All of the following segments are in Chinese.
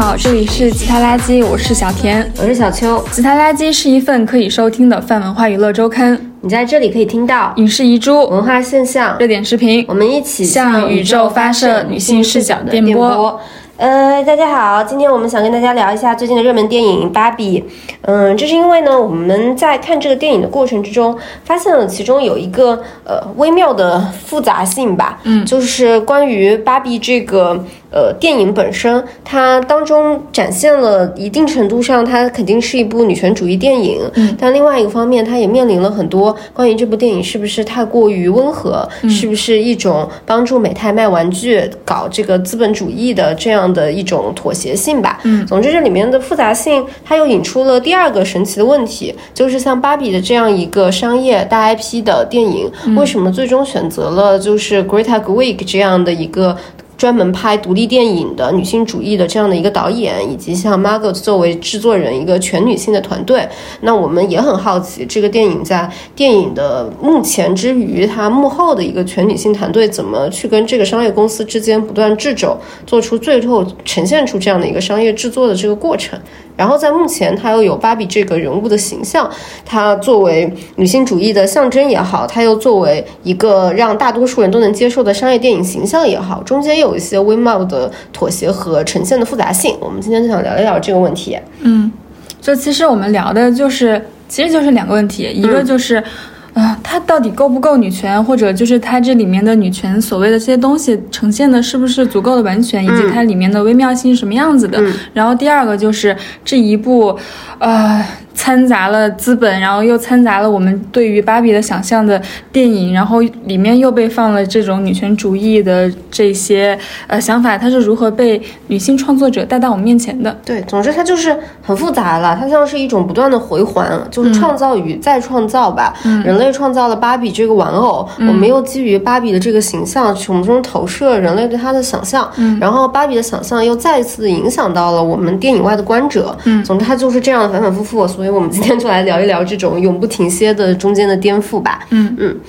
好，这里是吉他垃圾，我是小田，我是小秋。吉他垃圾是一份可以收听的泛文化娱乐周刊，你在这里可以听到影视遗珠、文化现象、热点视频，我们一起向宇宙发射女性视角的电波。呃，大家好，今天我们想跟大家聊一下最近的热门电影《芭比》。嗯，这是因为呢，我们在看这个电影的过程之中，发现了其中有一个呃微妙的复杂性吧。嗯，就是关于芭比这个呃电影本身，它当中展现了一定程度上，它肯定是一部女权主义电影。嗯，但另外一个方面，它也面临了很多关于这部电影是不是太过于温和，是不是一种帮助美泰卖玩具、搞这个资本主义的这样。的一种妥协性吧，嗯，总之这里面的复杂性，它又引出了第二个神奇的问题，就是像芭比的这样一个商业大 IP 的电影，为什么最终选择了就是 Greta Gerwig 这样的一个。专门拍独立电影的女性主义的这样的一个导演，以及像 Margot 作为制作人一个全女性的团队，那我们也很好奇，这个电影在电影的幕前之余，它幕后的一个全女性团队怎么去跟这个商业公司之间不断掣肘，做出最后呈现出这样的一个商业制作的这个过程。然后在目前，它又有芭比这个人物的形象，它作为女性主义的象征也好，它又作为一个让大多数人都能接受的商业电影形象也好，中间有一些微妙的妥协和呈现的复杂性。我们今天就想聊一聊这个问题。嗯，就其实我们聊的就是，其实就是两个问题，一个就是。啊，它到底够不够女权，或者就是它这里面的女权所谓的这些东西呈现的是不是足够的完全，以及它里面的微妙性是什么样子的？然后第二个就是这一部，呃。掺杂了资本，然后又掺杂了我们对于芭比的想象的电影，然后里面又被放了这种女权主义的这些呃想法，它是如何被女性创作者带到我们面前的？对，总之它就是很复杂了，它像是一种不断的回环，就是创造与再创造吧。人类创造了芭比这个玩偶，我们又基于芭比的这个形象从中投射人类对她的想象，然后芭比的想象又再一次影响到了我们电影外的观者。嗯，总之它就是这样反反复复，所以。我们今天就来聊一聊这种永不停歇的中间的颠覆吧。嗯嗯。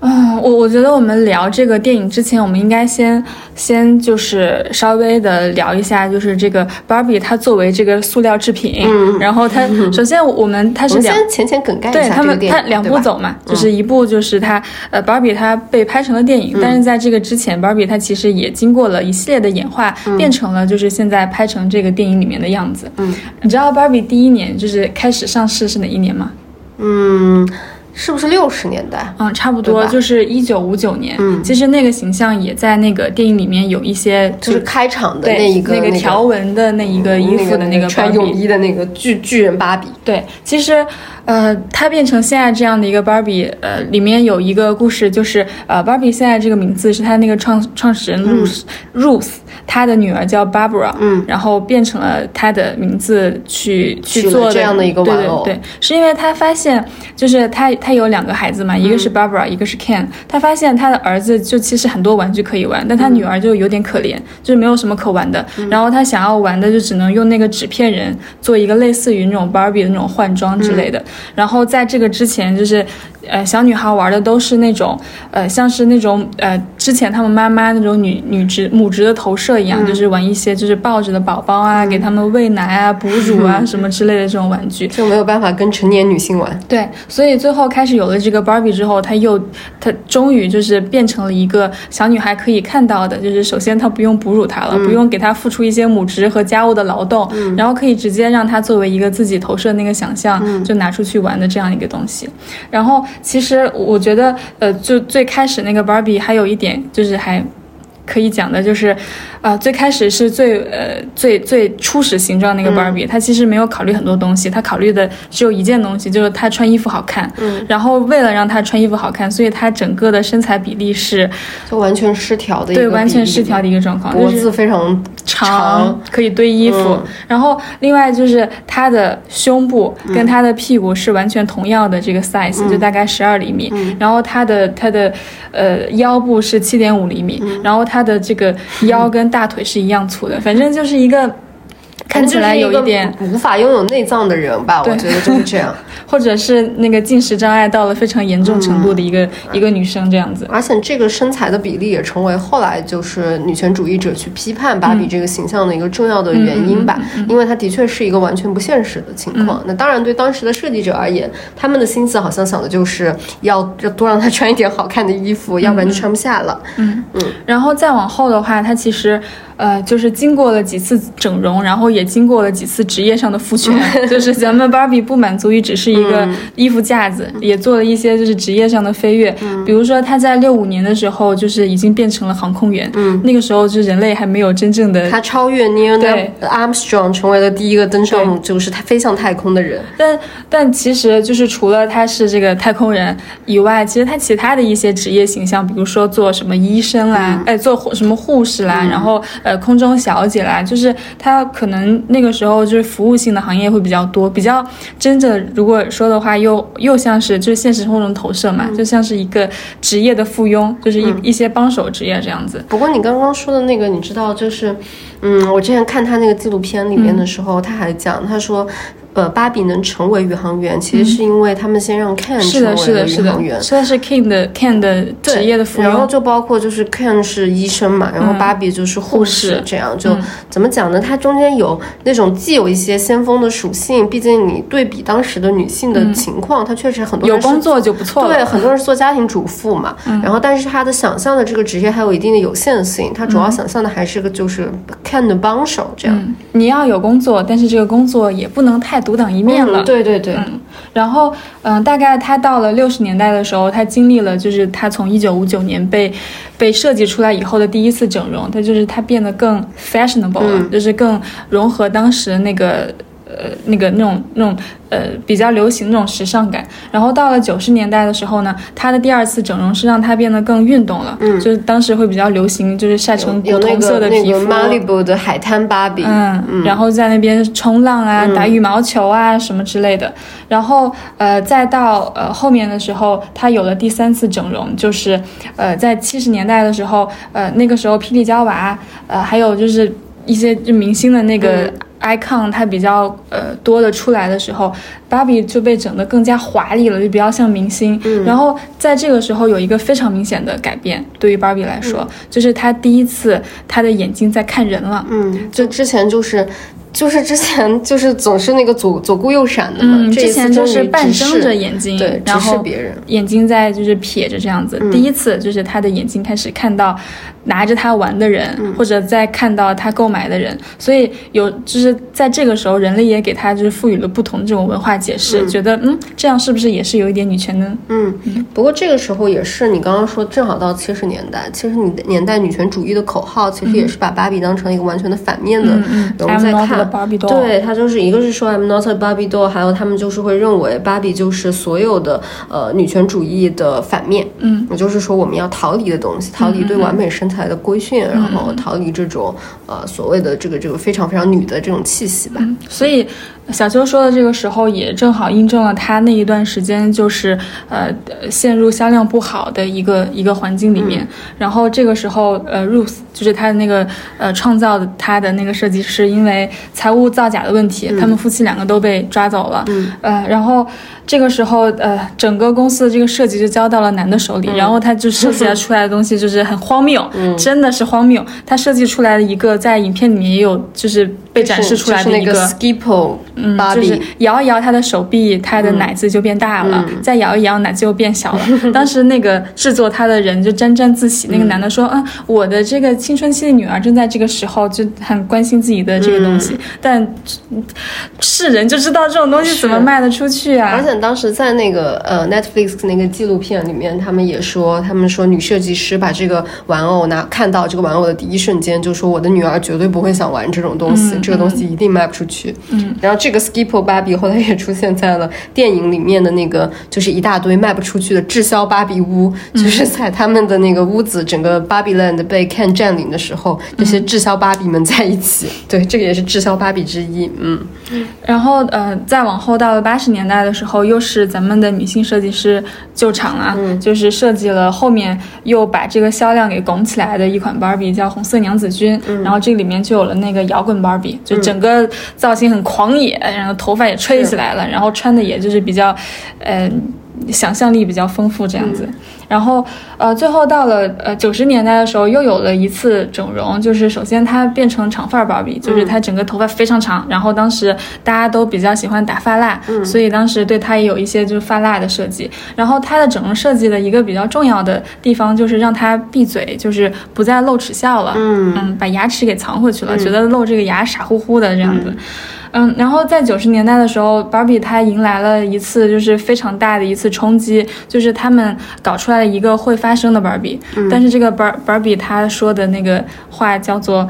啊，我我觉得我们聊这个电影之前，我们应该先先就是稍微的聊一下，就是这个 Barbie 它作为这个塑料制品，嗯，然后它 首先我们它是两浅浅梗概对他们它两步走嘛，就是一步就是它呃 Barbie 它被拍成了电影，但是在这个之前，Barbie 它其实也经过了一系列的演化，变成了就是现在拍成这个电影里面的样子。嗯，你知道 Barbie 第一年就是开始上市是哪一年吗？嗯。是不是六十年代？嗯，差不多就是一九五九年。嗯，其实那个形象也在那个电影里面有一些，就是开场的那一个那个条纹的那一个衣服的那个穿泳衣的那个巨巨人芭比。对，其实。呃，她变成现在这样的一个芭比，呃，里面有一个故事，就是呃，芭比现在这个名字是她那个创创始人 Ruth，Ruth，她的女儿叫 Barbara，嗯，然后变成了她的名字去去做这样的一个玩偶，对。对对，是因为她发现，就是她她有两个孩子嘛，一个是 Barbara，一个是 Ken，她发现她的儿子就其实很多玩具可以玩，但她女儿就有点可怜，就是没有什么可玩的，然后她想要玩的就只能用那个纸片人做一个类似于那种芭比的那种换装之类的。然后在这个之前，就是，呃，小女孩玩的都是那种，呃，像是那种，呃，之前他们妈妈那种女女职母职的投射一样，就是玩一些就是抱着的宝宝啊，给他们喂奶啊、哺乳啊什么之类的这种玩具，就没有办法跟成年女性玩。对，所以最后开始有了这个 Barbie 之后，她又，她终于就是变成了一个小女孩可以看到的，就是首先她不用哺乳她了，不用给她付出一些母职和家务的劳动，然后可以直接让她作为一个自己投射那个想象，就拿出去玩。的这样一个东西，然后其实我觉得，呃，就最开始那个 Barbie 还有一点就是还可以讲的，就是。啊，最开始是最呃最最初始形状那个芭比，她其实没有考虑很多东西，她考虑的只有一件东西，就是她穿衣服好看。嗯，然后为了让她穿衣服好看，所以她整个的身材比例是就完全失调的，对，完全失调的一个状况，脖子非常长，可以堆衣服。然后另外就是她的胸部跟她的屁股是完全同样的这个 size，就大概十二厘米。然后她的她的呃腰部是七点五厘米，然后她的这个腰跟大腿是一样粗的，反正就是一个看起来有一点无法拥有内脏的人吧？我觉得就是这样，或者是那个进食障碍到了非常严重程度的一个一个女生这样子。而且这个身材的比例也成为后来就是女权主义者去批判芭比这个形象的一个重要的原因吧，因为它的确是一个完全不现实的情况。那当然，对当时的设计者而言，他们的心思好像想的就是要要多让她穿一点好看的衣服，要不然就穿不下了。嗯嗯。然后再往后的话，它其实。呃，就是经过了几次整容，然后也经过了几次职业上的复权，就是咱们芭比不满足于只是一个衣服架子，也做了一些就是职业上的飞跃。比如说她在六五年的时候，就是已经变成了航空员。嗯，那个时候就人类还没有真正的。她超越 Neil Armstrong，成为了第一个登上就是他飞向太空的人。但但其实就是除了他是这个太空人以外，其实他其他的一些职业形象，比如说做什么医生啦，哎，做什么护士啦，然后。呃，空中小姐啦，就是她可能那个时候就是服务性的行业会比较多，比较真的，如果说的话，又又像是就是现实生活中投射嘛，就像是一个职业的附庸，就是一一些帮手职业这样子。不过你刚刚说的那个，你知道，就是，嗯，我之前看他那个纪录片里面的时候，他还讲，他说。呃，芭比能成为宇航员，其实是因为他们先让 Ken 成为了宇航员。算是 Ken 的 Ken 的职业的。然后就包括就是 Ken 是医生嘛，然后芭比就是护士，这样就怎么讲呢？它中间有那种既有一些先锋的属性，毕竟你对比当时的女性的情况，她确实很多有工作就不错。对，很多人是做家庭主妇嘛。然后，但是他的想象的这个职业还有一定的有限性，他主要想象的还是个就是 Ken 的帮手这样。你要有工作，但是这个工作也不能太独当一面了。对对对，嗯然后嗯，大概他到了六十年代的时候，他经历了就是他从一九五九年被被设计出来以后的第一次整容，他就是他变得更 fashionable 了，就是更融合当时那个。呃，那个那种那种呃比较流行那种时尚感，然后到了九十年代的时候呢，她的第二次整容是让她变得更运动了，嗯，就是当时会比较流行，就是晒成古铜色的皮肤，Malibu 的海滩芭比，嗯，然后在那边冲浪啊，打羽毛球啊什么之类的，然后呃再到呃后面的时候，她有了第三次整容，就是呃在七十年代的时候，呃那个时候霹雳娇娃，呃还有就是一些就明星的那个。Icon 它比较呃多的出来的时候，芭比就被整得更加华丽了，就比较像明星。然后在这个时候有一个非常明显的改变，对于芭比来说，就是她第一次她的眼睛在看人了。嗯，就之前就是。就是之前就是总是那个左左顾右闪的嘛，之前就是半睁着眼睛，对，然后别人眼睛在就是撇着这样子。第一次就是他的眼睛开始看到拿着他玩的人，或者在看到他购买的人，所以有就是在这个时候，人类也给他就是赋予了不同这种文化解释，觉得嗯，这样是不是也是有一点女权呢？嗯，不过这个时候也是你刚刚说正好到七十年代，七十年代女权主义的口号其实也是把芭比当成一个完全的反面的人在看。对他就是一个是说 I'm not a Barbie doll，还有他们就是会认为芭比就是所有的呃女权主义的反面，嗯，也就是说我们要逃离的东西，逃离对完美身材的规训，然后逃离这种呃所谓的这个这个非常非常女的这种气息吧。所以小邱说的这个时候也正好印证了他那一段时间就是呃陷入销量不好的一个一个环境里面，然后这个时候呃 Ruth 就是他的那个呃创造的他的那个设计师，因为财务造假的问题，他们夫妻两个都被抓走了。嗯，呃，然后这个时候，呃，整个公司的这个设计就交到了男的手里，然后他就设计出来的东西就是很荒谬，真的是荒谬。他设计出来的一个在影片里面也有，就是被展示出来的一个 Skippo，嗯，就是摇一摇他的手臂，他的奶子就变大了；再摇一摇，奶子又变小了。当时那个制作他的人就沾沾自喜，那个男的说：“啊，我的这个青春期的女儿正在这个时候就很关心自己的这个东西。”但是人就知道这种东西怎么卖得出去啊！而且当时在那个呃 Netflix 那个纪录片里面，他们也说，他们说女设计师把这个玩偶拿看到这个玩偶的第一瞬间，就说我的女儿绝对不会想玩这种东西，这个东西一定卖不出去。嗯，然后这个 Skippo 芭比后来也出现在了电影里面的那个，就是一大堆卖不出去的滞销芭比屋，就是在他们的那个屋子，整个芭比 land 被 Ken 占领的时候，这些滞销芭比们在一起。对，这个也是滞销芭比之一。嗯，然后呃，再往后到了八十年代的时候，又是咱们的女性设计师救场了，就是设计了后面又把这个销量给拱起来的一款芭比，叫红色娘子军。然后这里面就有了那个摇滚芭比。比，就整个造型很狂野，然后头发也吹起来了，然后穿的也就是比较，呃，想象力比较丰富这样子。然后，呃，最后到了呃九十年代的时候，又有了一次整容，就是首先她变成长发芭比，就是她整个头发非常长，然后当时大家都比较喜欢打发蜡，所以当时对她也有一些就是发蜡的设计。然后她的整容设计的一个比较重要的地方就是让她闭嘴，就是不再露齿笑了，嗯嗯，把牙齿给藏回去了，觉得露这个牙傻乎乎的这样子。嗯，然后在九十年代的时候，芭比她迎来了一次就是非常大的一次冲击，就是他们搞出来了一个会发声的芭比，但是这个芭芭比她说的那个话叫做。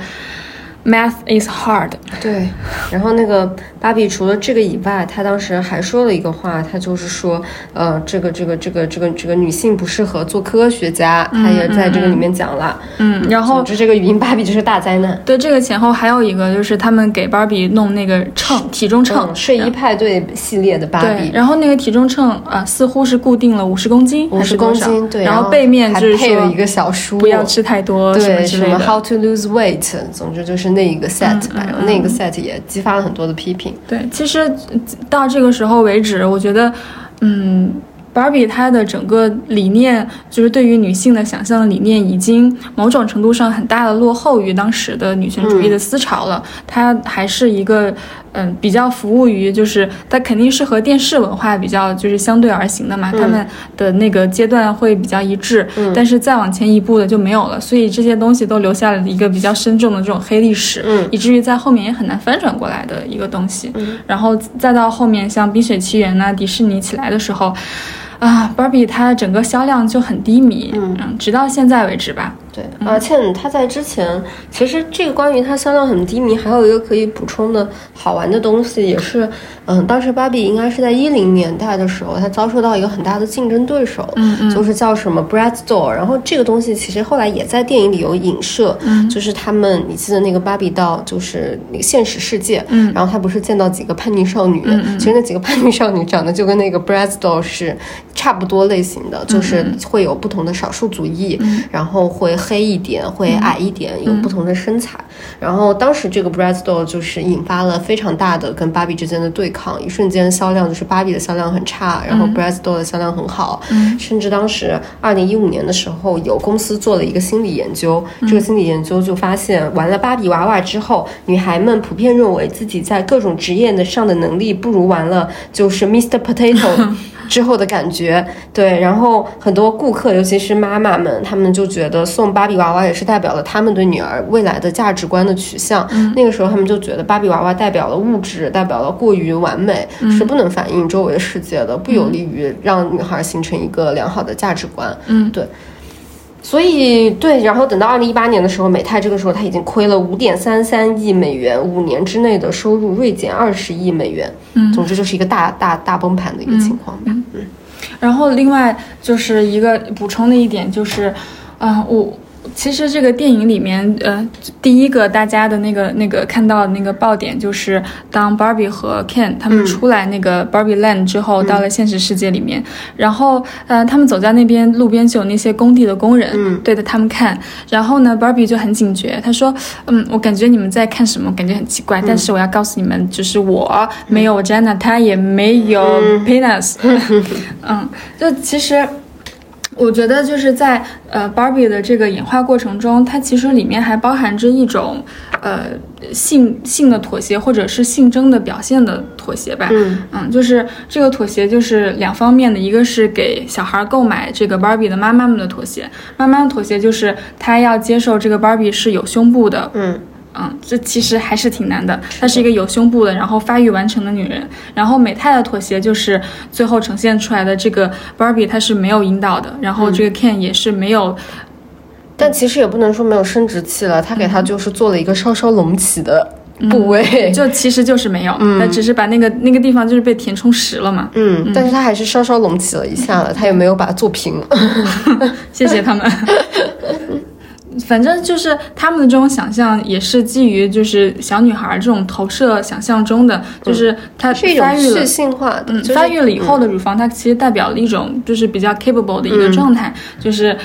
Math is hard。对，然后那个芭比除了这个以外，她当时还说了一个话，她就是说，呃，这个这个这个这个这个女性不适合做科学家，她也在这个里面讲了。嗯，然后就这个语音芭比就是大灾难。对，这个前后还有一个就是他们给芭比弄那个秤，体重秤，睡衣派对系列的芭比。然后那个体重秤啊，似乎是固定了五十公斤，五十公斤。对，然后背面就是配了一个小书，不要吃太多，对，什么 How to lose weight，总之就是。那一个 set 吧，然后那个 set 也激发了很多的批评。对，其实到这个时候为止，我觉得，嗯。芭比她的整个理念，就是对于女性的想象的理念，已经某种程度上很大的落后于当时的女权主义的思潮了。它还是一个，嗯，比较服务于，就是它肯定是和电视文化比较就是相对而行的嘛。他们的那个阶段会比较一致，但是再往前一步的就没有了。所以这些东西都留下了一个比较深重的这种黑历史，以至于在后面也很难翻转过来的一个东西。然后再到后面像《冰雪奇缘》呐、迪士尼起来的时候。啊，芭比它整个销量就很低迷，嗯，直到现在为止吧。对，而且他在之前，其实这个关于它销量很低迷，还有一个可以补充的好玩的东西，也是，嗯，当时芭比应该是在一零年代的时候，它遭受到一个很大的竞争对手，嗯嗯，就是叫什么 Brad Store，然后这个东西其实后来也在电影里有影射，嗯，就是他们，你记得那个芭比到就是那个现实世界，嗯，然后他不是见到几个叛逆少女，嗯其实那几个叛逆少女长得就跟那个 Brad Store 是差不多类型的，就是会有不同的少数族裔，然后会。黑一点，会矮一点，有不同的身材。然后当时这个 Bratz Doll 就是引发了非常大的跟芭比之间的对抗，一瞬间销量就是芭比的销量很差，然后 Bratz Doll 的销量很好。甚至当时二零一五年的时候，有公司做了一个心理研究，这个心理研究就发现，玩了芭比娃娃之后，女孩们普遍认为自己在各种职业的上的能力不如玩了就是 Mr Potato。之后的感觉，对，然后很多顾客，尤其是妈妈们，他们就觉得送芭比娃娃也是代表了他们对女儿未来的价值观的取向。那个时候，他们就觉得芭比娃娃代表了物质，代表了过于完美，是不能反映周围世界的，不有利于让女孩形成一个良好的价值观。嗯，对。所以对，然后等到二零一八年的时候，美泰这个时候它已经亏了五点三三亿美元，五年之内的收入锐减二十亿美元。嗯，总之就是一个大大大崩盘的一个情况。然后另外就是一个补充的一点就是，啊我。其实这个电影里面，呃，第一个大家的那个那个看到的那个爆点，就是当 Barbie 和 Ken 他们出来那个 Barbie Land 之后，到了现实世界里面，然后，呃，他们走在那边，路边就有那些工地的工人对着他们看，然后呢，Barbie 就很警觉，他说，嗯，我感觉你们在看什么，感觉很奇怪，但是我要告诉你们，就是我没有 Jenna，他也没有 Penis，嗯，就其实。我觉得就是在呃，Barbie 的这个演化过程中，它其实里面还包含着一种呃性性的妥协，或者是性征的表现的妥协吧。嗯嗯，就是这个妥协就是两方面的，一个是给小孩购买这个 Barbie 的妈妈们的妥协，妈妈的妥协就是她要接受这个 Barbie 是有胸部的。嗯。嗯，这其实还是挺难的。她是一个有胸部的，然后发育完成的女人。然后美泰的妥协就是最后呈现出来的这个 Barbie，她是没有阴道的，然后这个 Ken 也是没有。但其实也不能说没有生殖器了，他给他就是做了一个稍稍隆起的部位，就其实就是没有，他只是把那个那个地方就是被填充实了嘛。嗯，但是他还是稍稍隆起了一下了，他也没有把它做平。谢谢他们。反正就是他们的这种想象，也是基于就是小女孩这种投射想象中的，就是她发育了，性化，嗯，发育了以后的乳房，它其实代表了一种就是比较 capable 的一个状态，就是，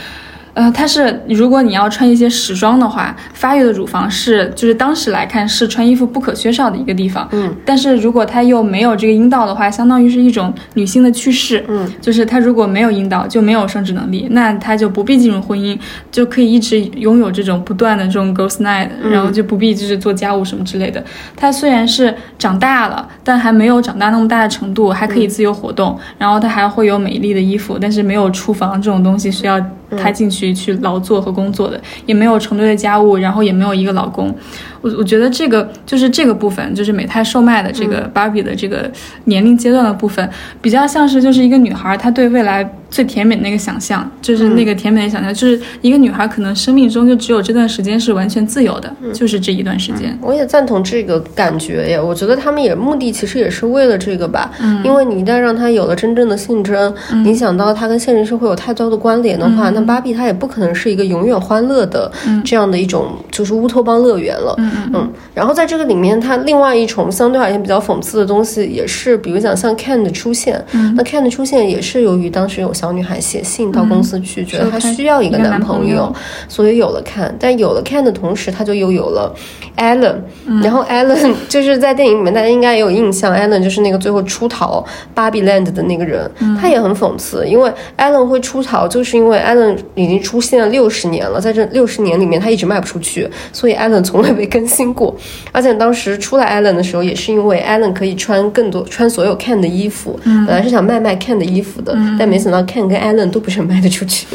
呃，它是如果你要穿一些时装的话，发育的乳房是就是当时来看是穿衣服不可缺少的一个地方。嗯，但是如果它又没有这个阴道的话，相当于是一种女性的去世。嗯，就是她如果没有阴道就没有生殖能力，那她就不必进入婚姻，就可以一直拥有这种不断的这种 girls night，、然后就不必就是做家务什么之类的。她虽然是长大了，但还没有长大那么大的程度，还可以自由活动，然后她还会有美丽的衣服，但是没有厨房这种东西需要她进去去劳作和工作的，也没有成堆的家务，然后也没有一个老公。我我觉得这个就是这个部分，就是美泰售卖的这个芭比的这个年龄阶段的部分，比较像是就是一个女孩她对未来最甜美那个想象，就是那个甜美的想象，就是一个女孩可能生命中就只有这段时间是完全自由的，就是这一段时间。我也赞同这个感觉耶，我觉得他们也目的其实也是为了这个吧，嗯，因为你一旦让他有了真正的性征，影响到他跟现实社会有太多的关联的话，那芭比她也不可能是一个永远欢乐的这样的一种就是乌托邦乐园了，嗯嗯，然后在这个里面，它另外一种相对而言比较讽刺的东西，也是比如讲像 Ken 的出现，那 Ken 的出现也是由于当时有小女孩写信到公司去，觉得她需要一个男朋友。所以有了 Ken，但有了 Ken 的同时，她就又有了 Allen、然后 Allen 就是在电影里面大家应该也有印象，Allen 就是那个最后出逃芭比 Land 的那个人，他也很讽刺，因为 Allen 会出逃，就是因为 Allen 已经出现了六十年了，在这六十年里面他一直卖不出去，所以 Allen 从来没更新过，而且当时出来 Allen 的时候，也是因为 Allen 可以穿更多穿所有 Ken 的衣服，本来是想卖卖 Ken 的衣服的，但没想到 Ken 跟 Allen 都不是很卖得出去。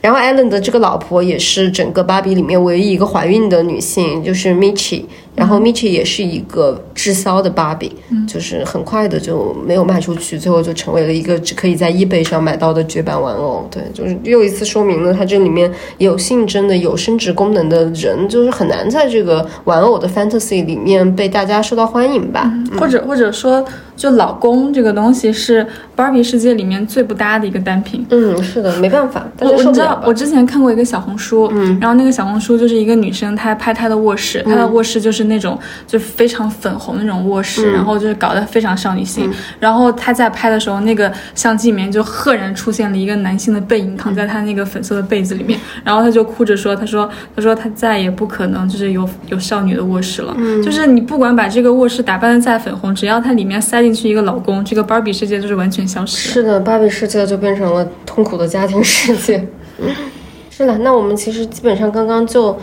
然后 Allen 的这个老婆也是整个芭比里面唯一一个怀孕的女性，就是 Michi。然后 Michi 也是一个滞销的芭比，就是很快的就没有卖出去，最后就成为了一个只可以在 eBay 上买到的绝版玩偶。对，就是又一次说明了它这里面有性征的、有生殖功能的人，就是很难在这个玩偶的 fantasy 里面被大家受到欢迎吧。或者或者说，就老公这个东西是芭比世界里面最不搭的一个单品。嗯，是的，没办法，大我我你知道我之前看过一个小红书，嗯，然后那个小红书就是一个女生，她拍她的卧室，她的卧室就是那种就非常粉红的那种卧室，然后就是搞得非常少女心。然后他在拍的时候，那个相机里面就赫然出现了一个男性的背影躺在他那个粉色的被子里面，然后他就哭着说：“他说他说他再也不可能就是有有少女的卧室了，就是你不管把这个卧室打扮的再粉红，只要它里面塞进去一个老公，这个芭比世界就是完全消失。”是的，芭比世界就变成了痛苦的家庭世界。是的，那我们其实基本上刚刚就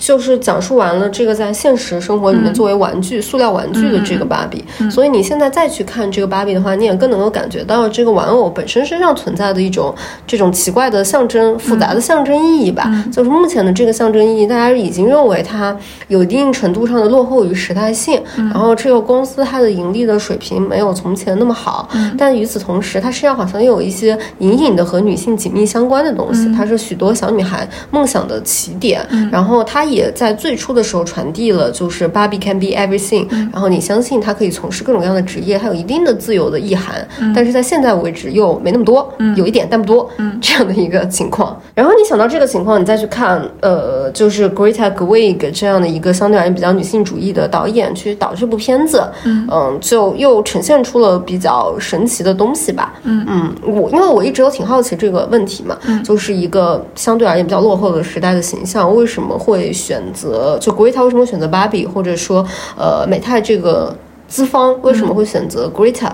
就是讲述完了这个在现实生活里面作为玩具、塑料玩具的这个芭比。所以你现在再去看这个芭比的话，你也更能够感觉到这个玩偶本身身上存在的一种这种奇怪的象征、复杂的象征意义吧。就是目前的这个象征意义，大家已经认为它有一定程度上的落后于时代性。然后这个公司它的盈利的水平没有从前那么好，但与此同时，它身上好像又有一些隐隐的和女性紧密相关的东西。它是许多小女孩梦想的起点。然后它也在最初的时候传递了，就是 Barbie can be everything。然后你相信他可以从事各种各样的职业，它有一定的自由的意涵。但是在现在为止又没那么多，有一点但不多，这样的一个情况。然后你想到这个情况，你再去看，呃，就是 Greta Gerwig 这样的一个相对而言比较女性主义的导演去导这部片子，嗯就又呈现出了比较神奇的东西吧。嗯嗯，我因为我一直都挺好奇这个问题嘛，就是一个相对而言比较落后的时代的形象，为什么会选择就 Greta 为什么会选择芭比，或者说呃美泰这个资方为什么会选择 Greta？、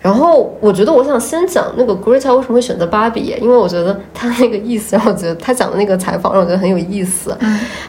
然后我觉得我想先讲那个 Greta 为什么会选择芭比，因为我觉得他那个意思让我觉得他讲的那个采访让我觉得很有意思。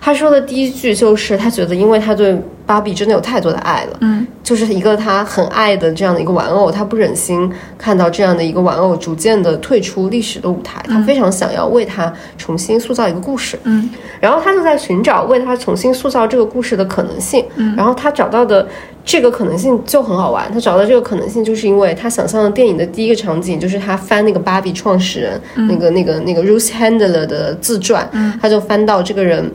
他说的第一句就是他觉得因为他对芭比真的有太多的爱了，嗯，就是一个他很爱的这样的一个玩偶，他不忍心看到这样的一个玩偶逐渐的退出历史的舞台，他非常想要为他重新塑造一个故事。嗯，然后他就在寻找为他重新塑造这个故事的可能性。嗯，然后他找到的这个可能性就很好玩。他找到这个可能性，就是因为他想象的电影的第一个场景就是他翻那个芭比创始人、那个那个那个 Ruth Handler 的自传，嗯他就翻到这个人。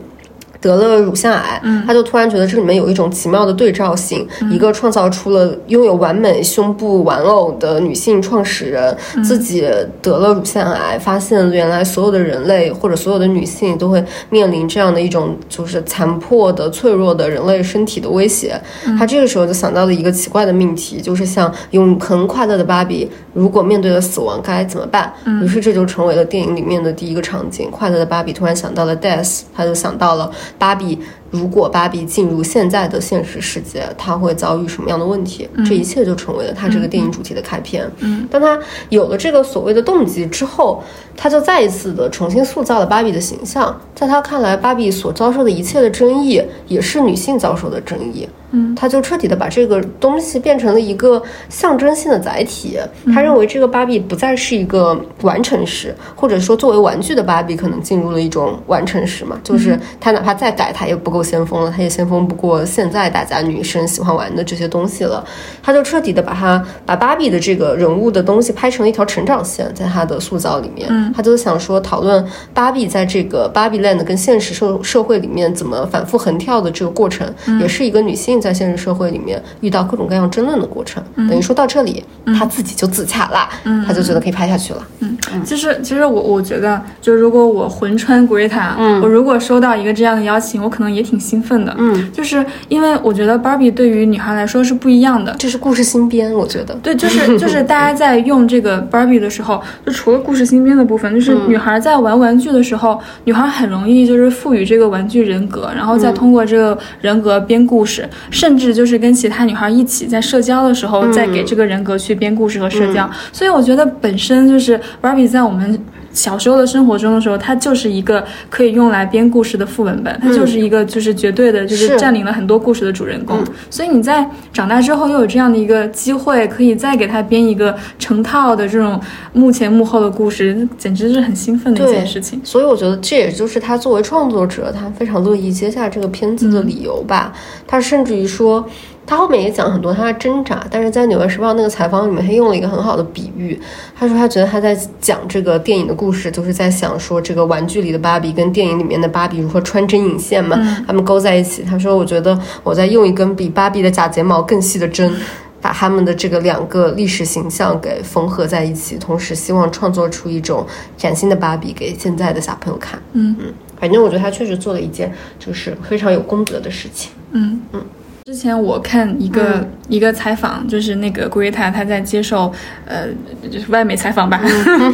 得了乳腺癌，他就突然觉得这里面有一种奇妙的对照性，一个创造出了拥有完美胸部玩偶的女性创始人，自己得了乳腺癌，发现原来所有的人类或者所有的女性都会面临这样的一种就是残破的、脆弱的人类身体的威胁。他这个时候就想到了一个奇怪的命题，就是像永恒快乐的芭比，如果面对了死亡该怎么办？于是这就成为了电影里面的第一个场景。快乐的芭比突然想到了 death，他就想到了。芭比，如果芭比进入现在的现实世界，她会遭遇什么样的问题？这一切就成为了她这个电影主题的开篇。嗯，当她有了这个所谓的动机之后，她就再一次的重新塑造了芭比的形象。在她看来，芭比所遭受的一切的争议，也是女性遭受的争议。嗯，他就彻底的把这个东西变成了一个象征性的载体。他认为这个芭比不再是一个完成时，或者说作为玩具的芭比可能进入了一种完成时嘛，就是他哪怕再改，他也不够先锋了，他也先锋不过现在大家女生喜欢玩的这些东西了。他就彻底的把他把芭比的这个人物的东西拍成了一条成长线，在他的塑造里面，他就想说讨论芭比在这个芭比 land 跟现实社社会里面怎么反复横跳的这个过程，也是一个女性。在现实社会里面遇到各种各样争论的过程，等于说到这里，他自己就自洽了，他就觉得可以拍下去了。嗯，其实其实我我觉得，就如果我魂穿 Greta，嗯，我如果收到一个这样的邀请，我可能也挺兴奋的。嗯，就是因为我觉得 Barbie 对于女孩来说是不一样的，这是故事新编，我觉得。对，就是 就是大家在用这个 Barbie 的时候，就除了故事新编的部分，就是女孩在玩玩具的时候，女孩很容易就是赋予这个玩具人格，然后再通过这个人格编故事。甚至就是跟其他女孩一起在社交的时候，再给这个人格去编故事和社交。所以我觉得本身就是 Barbie 在我们小时候的生活中的时候，它就是一个可以用来编故事的副文本，它就是一个就是绝对的，就是占领了很多故事的主人公。所以你在长大之后又有这样的一个机会，可以再给他编一个成套的这种幕前幕后的故事，简直是很兴奋的一件事情。所以我觉得这也就是他作为创作者，他非常乐意接下这个片子的理由吧。他甚至于。说，他后面也讲很多他的挣扎，但是在《纽约时报》那个采访里面，他用了一个很好的比喻。他说他觉得他在讲这个电影的故事，就是在想说这个玩具里的芭比跟电影里面的芭比如何穿针引线嘛，他们勾在一起。他说我觉得我在用一根比芭比的假睫毛更细的针，把他们的这个两个历史形象给缝合在一起，同时希望创作出一种崭新的芭比给现在的小朋友看。嗯嗯，反正我觉得他确实做了一件就是非常有功德的事情。嗯嗯。之前我看一个一个采访，就是那个 Greta 他在接受呃就是外媒采访吧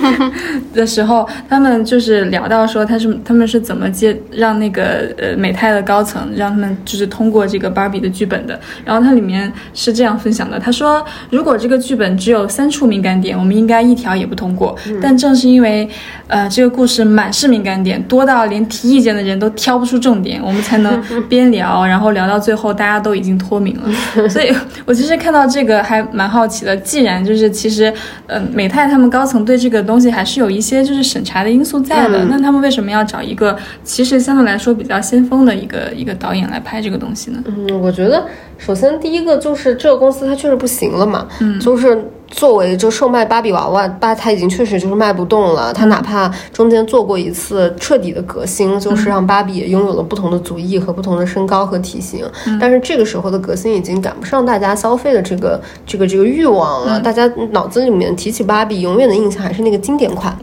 的时候，他们就是聊到说他是他们是怎么接让那个呃美泰的高层让他们就是通过这个芭比的剧本的。然后它里面是这样分享的，他说如果这个剧本只有三处敏感点，我们应该一条也不通过。但正是因为呃这个故事满是敏感点，多到连提意见的人都挑不出重点，我们才能 边聊，然后聊到最后大家都。已经脱敏了，所以我其实看到这个还蛮好奇的。既然就是其实，嗯，美泰他们高层对这个东西还是有一些就是审查的因素在的，那他们为什么要找一个其实相对来说比较先锋的一个一个导演来拍这个东西呢？嗯，我觉得首先第一个就是这个公司它确实不行了嘛，嗯，就是。作为就售卖芭比娃娃，芭它已经确实就是卖不动了。它哪怕中间做过一次彻底的革新，就是让芭比也拥有了不同的足艺和不同的身高和体型。但是这个时候的革新已经赶不上大家消费的这个这个这个欲望了。大家脑子里面提起芭比，永远的印象还是那个经典款。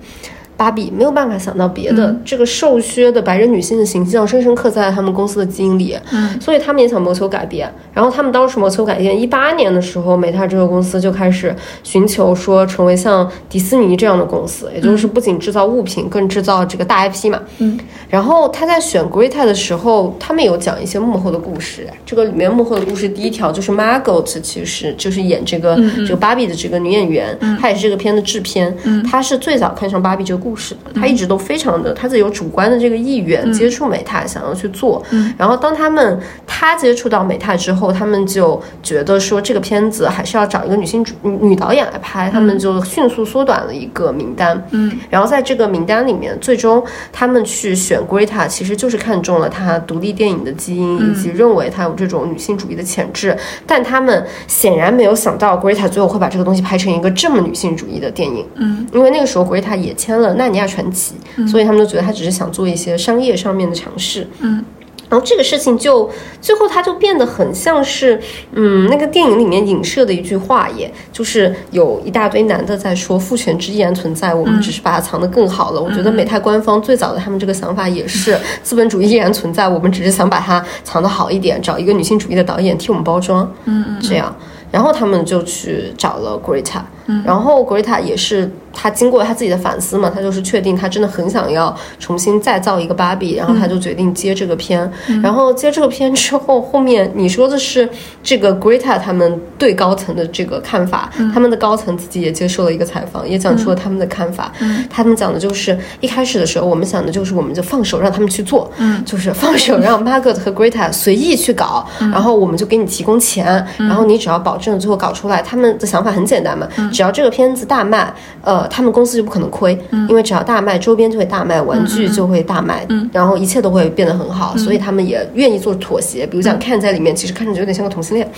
芭比没有办法想到别的，这个瘦削的白人女性的形象深深刻在了他们公司的基因里，嗯，所以他们也想谋求改变。然后他们当时谋求改变，一八年的时候，美泰这个公司就开始寻求说成为像迪士尼这样的公司，也就是不仅制造物品，更制造这个大 IP 嘛，嗯。然后他在选 Greta 的时候，他们有讲一些幕后的故事。这个里面幕后的故事，第一条就是 Margot，其实就是演这个这个芭比的这个女演员，她也是这个片的制片，她是最早看上芭比这个故事的，她一直都非常的，他自己有主观的这个意愿接触美泰，想要去做。然后当他们他接触到美泰之后，他们就觉得说这个片子还是要找一个女性主女导演来拍，他们就迅速缩短了一个名单。嗯，然后在这个名单里面，最终他们去选。Greta 其实就是看中了她独立电影的基因，以及认为她有这种女性主义的潜质，但他们显然没有想到 Greta 最后会把这个东西拍成一个这么女性主义的电影。嗯，因为那个时候 Greta 也签了《纳尼亚传奇》，所以他们都觉得他只是想做一些商业上面的尝试。嗯。然后这个事情就最后他就变得很像是，嗯，那个电影里面影射的一句话，也就是有一大堆男的在说父权制依然存在，我们只是把它藏得更好了。我觉得美泰官方最早的他们这个想法也是 资本主义依然存在，我们只是想把它藏得好一点，找一个女性主义的导演替我们包装，嗯嗯，这样，然后他们就去找了 Greta，然后 Greta 也是。他经过他自己的反思嘛，他就是确定他真的很想要重新再造一个芭比，然后他就决定接这个片。然后接这个片之后，后面你说的是这个 Greta 他们对高层的这个看法，他们的高层自己也接受了一个采访，也讲出了他们的看法。他们讲的就是一开始的时候，我们想的就是我们就放手让他们去做，就是放手让 Margot 和 Greta 随意去搞，然后我们就给你提供钱，然后你只要保证最后搞出来。他们的想法很简单嘛，只要这个片子大卖，呃。他们公司就不可能亏，因为只要大卖，周边就会大卖，玩具就会大卖，然后一切都会变得很好，所以他们也愿意做妥协。比如讲，看在里面，其实看上去有点像个同性恋，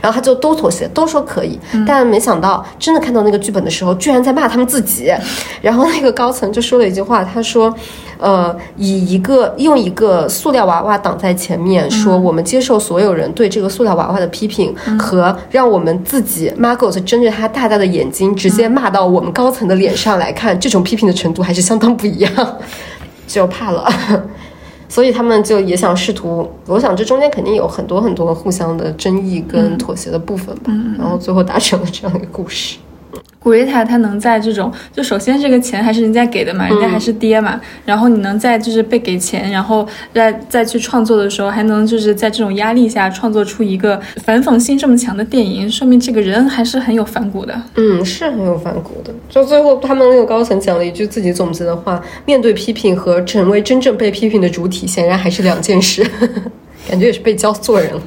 然后他就都妥协，都说可以。但没想到，真的看到那个剧本的时候，居然在骂他们自己。然后那个高层就说了一句话，他说。呃，以一个用一个塑料娃娃挡在前面，说我们接受所有人对这个塑料娃娃的批评，和让我们自己 Margot 睁着他大大的眼睛，直接骂到我们高层的脸上来看，这种批评的程度还是相当不一样，就怕了。所以他们就也想试图，我想这中间肯定有很多很多互相的争议跟妥协的部分吧，然后最后达成了这样一个故事。古瑞塔他能在这种，就首先这个钱还是人家给的嘛，人家还是爹嘛，然后你能在就是被给钱，然后再再去创作的时候，还能就是在这种压力下创作出一个反讽性这么强的电影，说明这个人还是很有反骨的。嗯，是很有反骨的。就最后他们那个高层讲了一句自己总结的话：面对批评和成为真正被批评的主体，显然还是两件事。感觉也是被教做人了。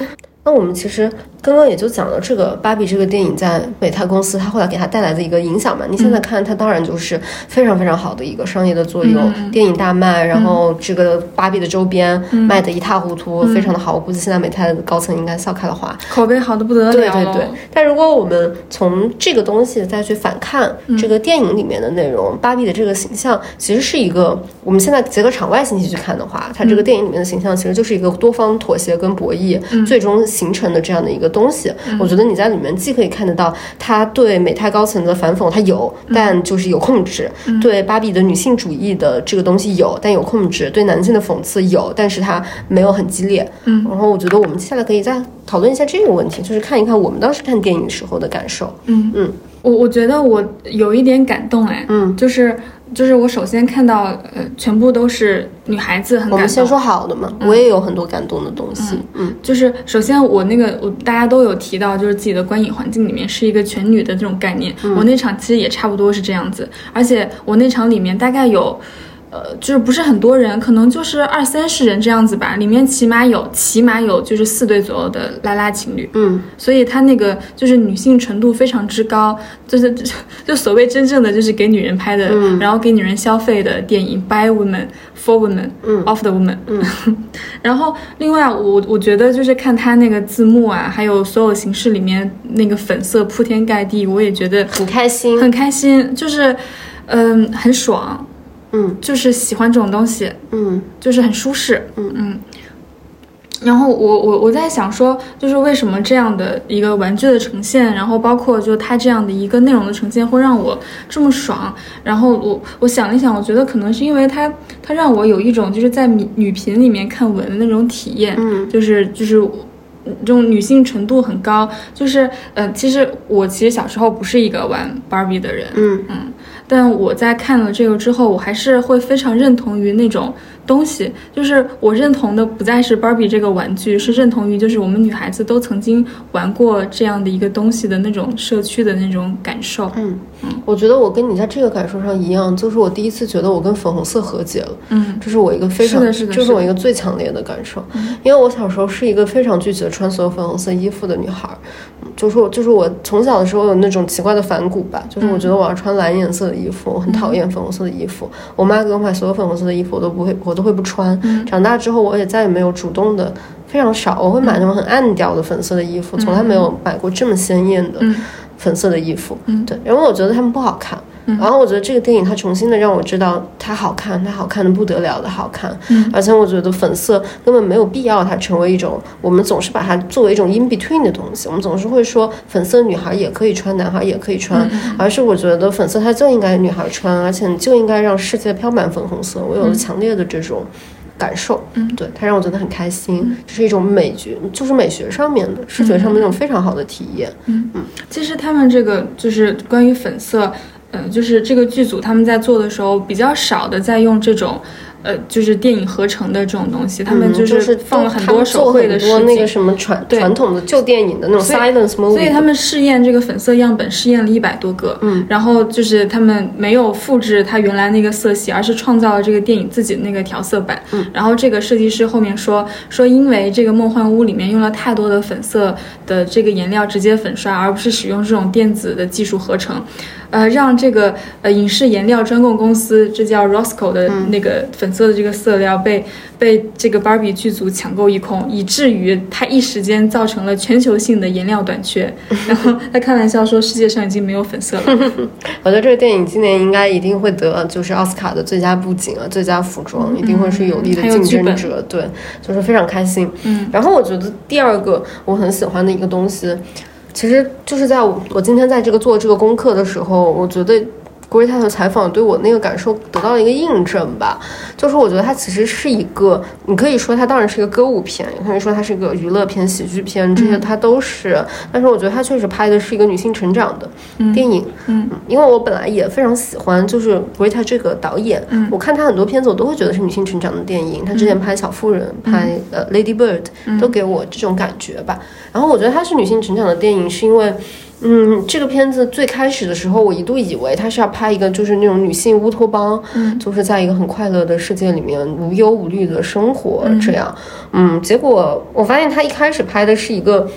那我们其实。刚刚也就讲了这个芭比这个电影在美泰公司，它后来给它带来的一个影响嘛。你现在看它，当然就是非常非常好的一个商业的作用，电影大卖，然后这个芭比的周边卖的一塌糊涂，非常的好。我估计现在美泰的高层应该笑开了花，口碑好的不得了。对对对。但如果我们从这个东西再去反看这个电影里面的内容，芭比的这个形象其实是一个，我们现在结合场外信息去看的话，它这个电影里面的形象其实就是一个多方妥协跟博弈，最终形成的这样的一个。东西，我觉得你在里面既可以看得到他对美泰高层的反讽，他有，但就是有控制；对芭比的女性主义的这个东西有，但有控制；对男性的讽刺有，但是他没有很激烈。嗯，然后我觉得我们接下来可以再讨论一下这个问题，就是看一看我们当时看电影时候的感受。嗯嗯，我我觉得我有一点感动哎，嗯，就是。就是我首先看到，呃，全部都是女孩子，很感动。我们先说好的嘛，我也有很多感动的东西。嗯，就是首先我那个，我大家都有提到，就是自己的观影环境里面是一个全女的这种概念。我那场其实也差不多是这样子，而且我那场里面大概有。呃，就是不是很多人，可能就是二三十人这样子吧。里面起码有起码有就是四对左右的拉拉情侣，嗯，所以他那个就是女性程度非常之高，就是就所谓真正的就是给女人拍的，然后给女人消费的电影，by women for women，嗯，of the women，嗯，然后另外我我觉得就是看他那个字幕啊，还有所有形式里面那个粉色铺天盖地，我也觉得很开心，很开心，就是嗯很爽。嗯，就是喜欢这种东西，嗯，就是很舒适，嗯嗯。然后我我我在想说，就是为什么这样的一个玩具的呈现，然后包括就它这样的一个内容的呈现，会让我这么爽。然后我我想了一想，我觉得可能是因为它它让我有一种就是在女女频里面看文的那种体验，嗯，就是就是这种女性程度很高。就是呃，其实我其实小时候不是一个玩芭比的人，嗯嗯。但我在看了这个之后，我还是会非常认同于那种。东西就是我认同的，不再是芭比这个玩具，是认同于就是我们女孩子都曾经玩过这样的一个东西的那种社区的那种感受。嗯嗯，我觉得我跟你在这个感受上一样，就是我第一次觉得我跟粉红色和解了。嗯，这是我一个非常，是的，是的，这是我一个最强烈的感受。因为我小时候是一个非常拒绝穿所有粉红色衣服的女孩，就是我，就是我从小的时候有那种奇怪的反骨吧，就是我觉得我要穿蓝颜色的衣服，我很讨厌粉红色的衣服。我妈给我买所有粉红色的衣服，我都不会，我都会不穿。长大之后，我也再也没有主动的，非常少。我会买那种很暗调的粉色的衣服，从来没有买过这么鲜艳的粉色的衣服。嗯，对，因为我觉得它们不好看。然后我觉得这个电影它重新的让我知道它好看，它好看的不得了的好看。嗯而且我觉得粉色根本没有必要它成为一种，我们总是把它作为一种 in between 的东西。我们总是会说粉色女孩也可以穿，男孩也可以穿，而是我觉得粉色它就应该女孩穿，而且你就应该让世界飘满粉红色。我有了强烈的这种。感受，嗯，对，它让我觉得很开心，这是一种美学，就是美学上面的、视觉上面那种非常好的体验。嗯其实他们这个就是关于粉色，嗯、就是这个剧组他们在做的时候比较少的在用这种。呃，就是电影合成的这种东西，他们嗯就是放了很多手绘的实景做很多那个，什么传传统的旧电影的那种 silence movie，所以他们试验这个粉色样本试验了一百多个，嗯，然后就是他们没有复制它原来那个色系，而是创造了这个电影自己的那个调色板，嗯，然后这个设计师后面说说，因为这个梦幻屋里面用了太多的粉色的这个颜料直接粉刷，而不是使用这种电子的技术合成。呃，让这个呃影视颜料专供公司，这叫 Rosco 的那个粉色的这个色料被、被这个 Barbie 剧组抢购一空，以至于它一时间造成了全球性的颜料短缺。然后他开玩笑说，世界上已经没有粉色了。我觉得这个电影今年应该一定会得就是奥斯卡的最佳布景啊、最佳服装，一定会是有力的竞争者。对，就是非常开心。嗯，然后我觉得第二个我很喜欢的一个东西，其实就是在我我今天在这个做这个功课的时候，我觉得。Greta 的采访对我那个感受得到了一个印证吧，就是我觉得它其实是一个，你可以说它当然是一个歌舞片，也可以说它是一个娱乐片、喜剧片，这些它都是。但是我觉得它确实拍的是一个女性成长的电影。嗯因为我本来也非常喜欢，就是 Greta 这个导演，嗯我看他很多片子，我都会觉得是女性成长的电影。他之前拍《小妇人》拍呃《Lady Bird》，都给我这种感觉吧。然后我觉得它是女性成长的电影，是因为。嗯，这个片子最开始的时候，我一度以为他是要拍一个就是那种女性乌托邦，嗯就是在一个很快乐的世界里面无忧无虑的生活这样。嗯，结果我发现他一开始拍的是一个。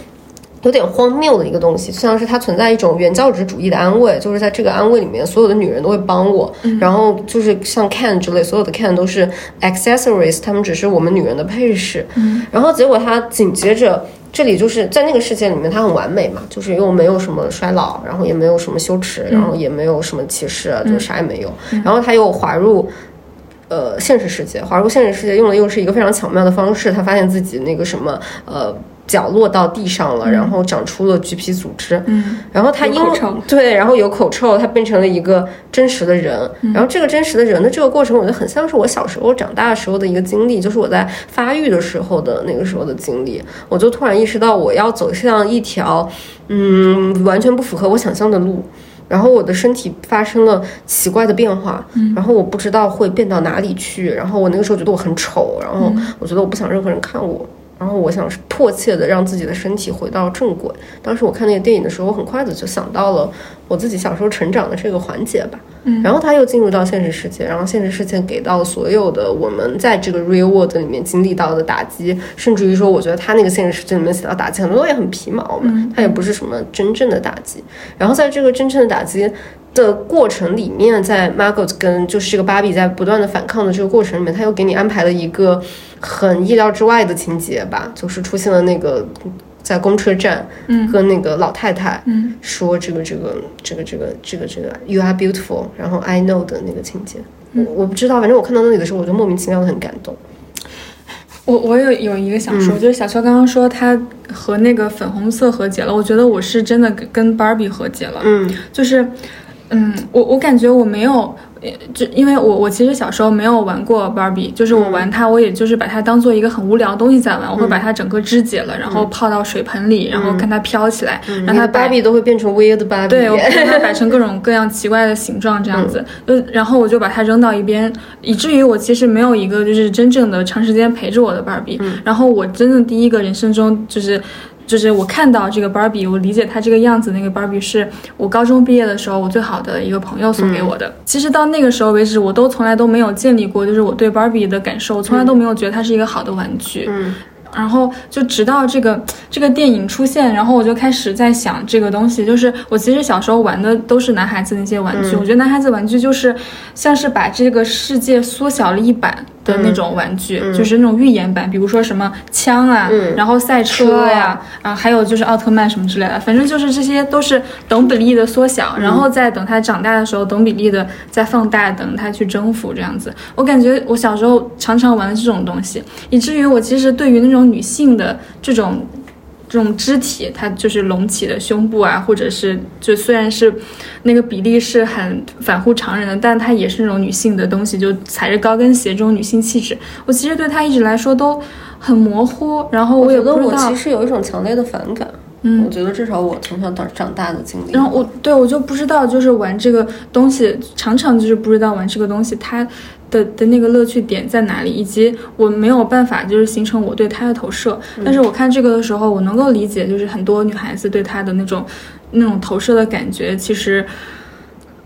有点荒谬的一个东西，就像是它存在一种原教旨主义的安慰，就是在这个安慰里面，所有的女人都会帮我，然后就是像 can 之类，所有的 can 都是 accessories，他们只是我们女人的配饰。然后结果他紧接着这里就是在那个世界里面，它很完美嘛，就是又没有什么衰老，然后也没有什么羞耻，然后也没有什么歧视，就啥也没有。然后他又滑入。呃，现实世界滑入现实世界用的又是一个非常巧妙的方式，他发现自己那个什么呃脚落到地上了，然后长出了橘皮组织，嗯，然后他因对，然后有口臭，他变成了一个真实的人。然后这个真实的人的这个过程，我觉得很像是我小时候长大的时候的一个经历，就是我在发育的时候的那个时候的经历。我就突然意识到，我要走向一条嗯完全不符合我想象的路。然后我的身体发生了奇怪的变化，然后我不知道会变到哪里去。然后我那个时候觉得我很丑，然后我觉得我不想任何人看我。然后我想是迫切的让自己的身体回到正轨。当时我看那个电影的时候，我很快的就想到了我自己小时候成长的这个环节吧。嗯然后他又进入到现实世界，然后现实世界给到所有的我们在这个 real world 里面经历到的打击，甚至于说，我觉得他那个现实世界里面写到打击，很多也很皮毛嘛，他也不是什么真正的打击。然后在这个真正的打击。的过程里面，在 Margot 跟就是这个芭比在不断的反抗的这个过程里面，他又给你安排了一个很意料之外的情节吧，就是出现了那个在公车站，嗯，跟那个老太太，嗯，说这个这个这个这个这个这个 You are beautiful，然后 I know 的那个情节，我我不知道，反正我看到那里的时候，我就莫名其妙的很感动。我我有有一个想嗯。说，就是小秋刚刚说他和那个粉红色和解了，我觉得我是真的跟跟 Barbie 和解了，嗯。就是，嗯，我我感觉我没有，呃就因为我我其实小时候没有玩过 Barbie，就是我玩它，我也就是把它当做一个很无聊的东西在玩，我会把它整个肢解了，然后泡到水盆里，然后看它飘起来，让它芭比都会变成 weird 芭比，对，我看它摆成各 种各样奇怪的形状，这样子，呃，然后我就把它扔到一边，以至于我其实没有一个就是真正的长时间陪着我的芭比。然后我真的第一个人生中就是。就是我看到这个芭比，我理解她这个样子，那个芭比是我高中毕业的时候我最好的一个朋友送给我的。其实到那个时候为止，我都从来都没有建立过，就是我对芭比的感受，我从来都没有觉得它是一个好的玩具。嗯然后就直到这个这个电影出现，然后我就开始在想这个东西，就是我其实小时候玩的都是男孩子那些玩具，我觉得男孩子玩具就是像是把这个世界缩小了一版，的那种玩具，就是那种预言版，比如说什么枪啊，然后赛车呀，啊，还有就是奥特曼什么之类的，反正就是这些都是等比例的缩小，然后再等他长大的时候，等比例的再放大，等他去征服这样子。我感觉我小时候常常玩这种东西，以至于我其实对于那种女性的这种。这种肢体，它就是隆起的胸部啊，或者是就虽然是那个比例是很反乎常人的，但它也是那种女性的东西，就踩着高跟鞋这种女性气质。我其实对她一直来说都很模糊，然后我也不知道。我其实有一种强烈的反感。嗯，我觉得至少我从小长长大的经历。然后我对我就不知道，就是玩这个东西，常常就是不知道玩这个东西它。的的那个乐趣点在哪里，以及我没有办法就是形成我对他的投射，但是我看这个的时候，我能够理解，就是很多女孩子对他的那种那种投射的感觉，其实。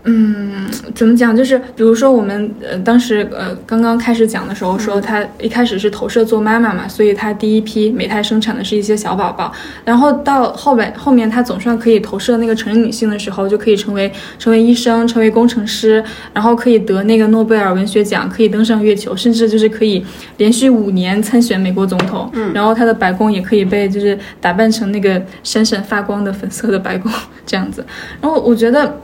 嗯，怎么讲？就是比如说，我们呃当时呃刚刚开始讲的时候，说她一开始是投射做妈妈嘛，所以她第一批美胎生产的是一些小宝宝，然后到后面后面她总算可以投射那个成人女性的时候，就可以成为成为医生，成为工程师，然后可以得那个诺贝尔文学奖，可以登上月球，甚至就是可以连续五年参选美国总统。嗯，然后她的白宫也可以被就是打扮成那个闪闪发光的粉色的白宫这样子。然后我觉得。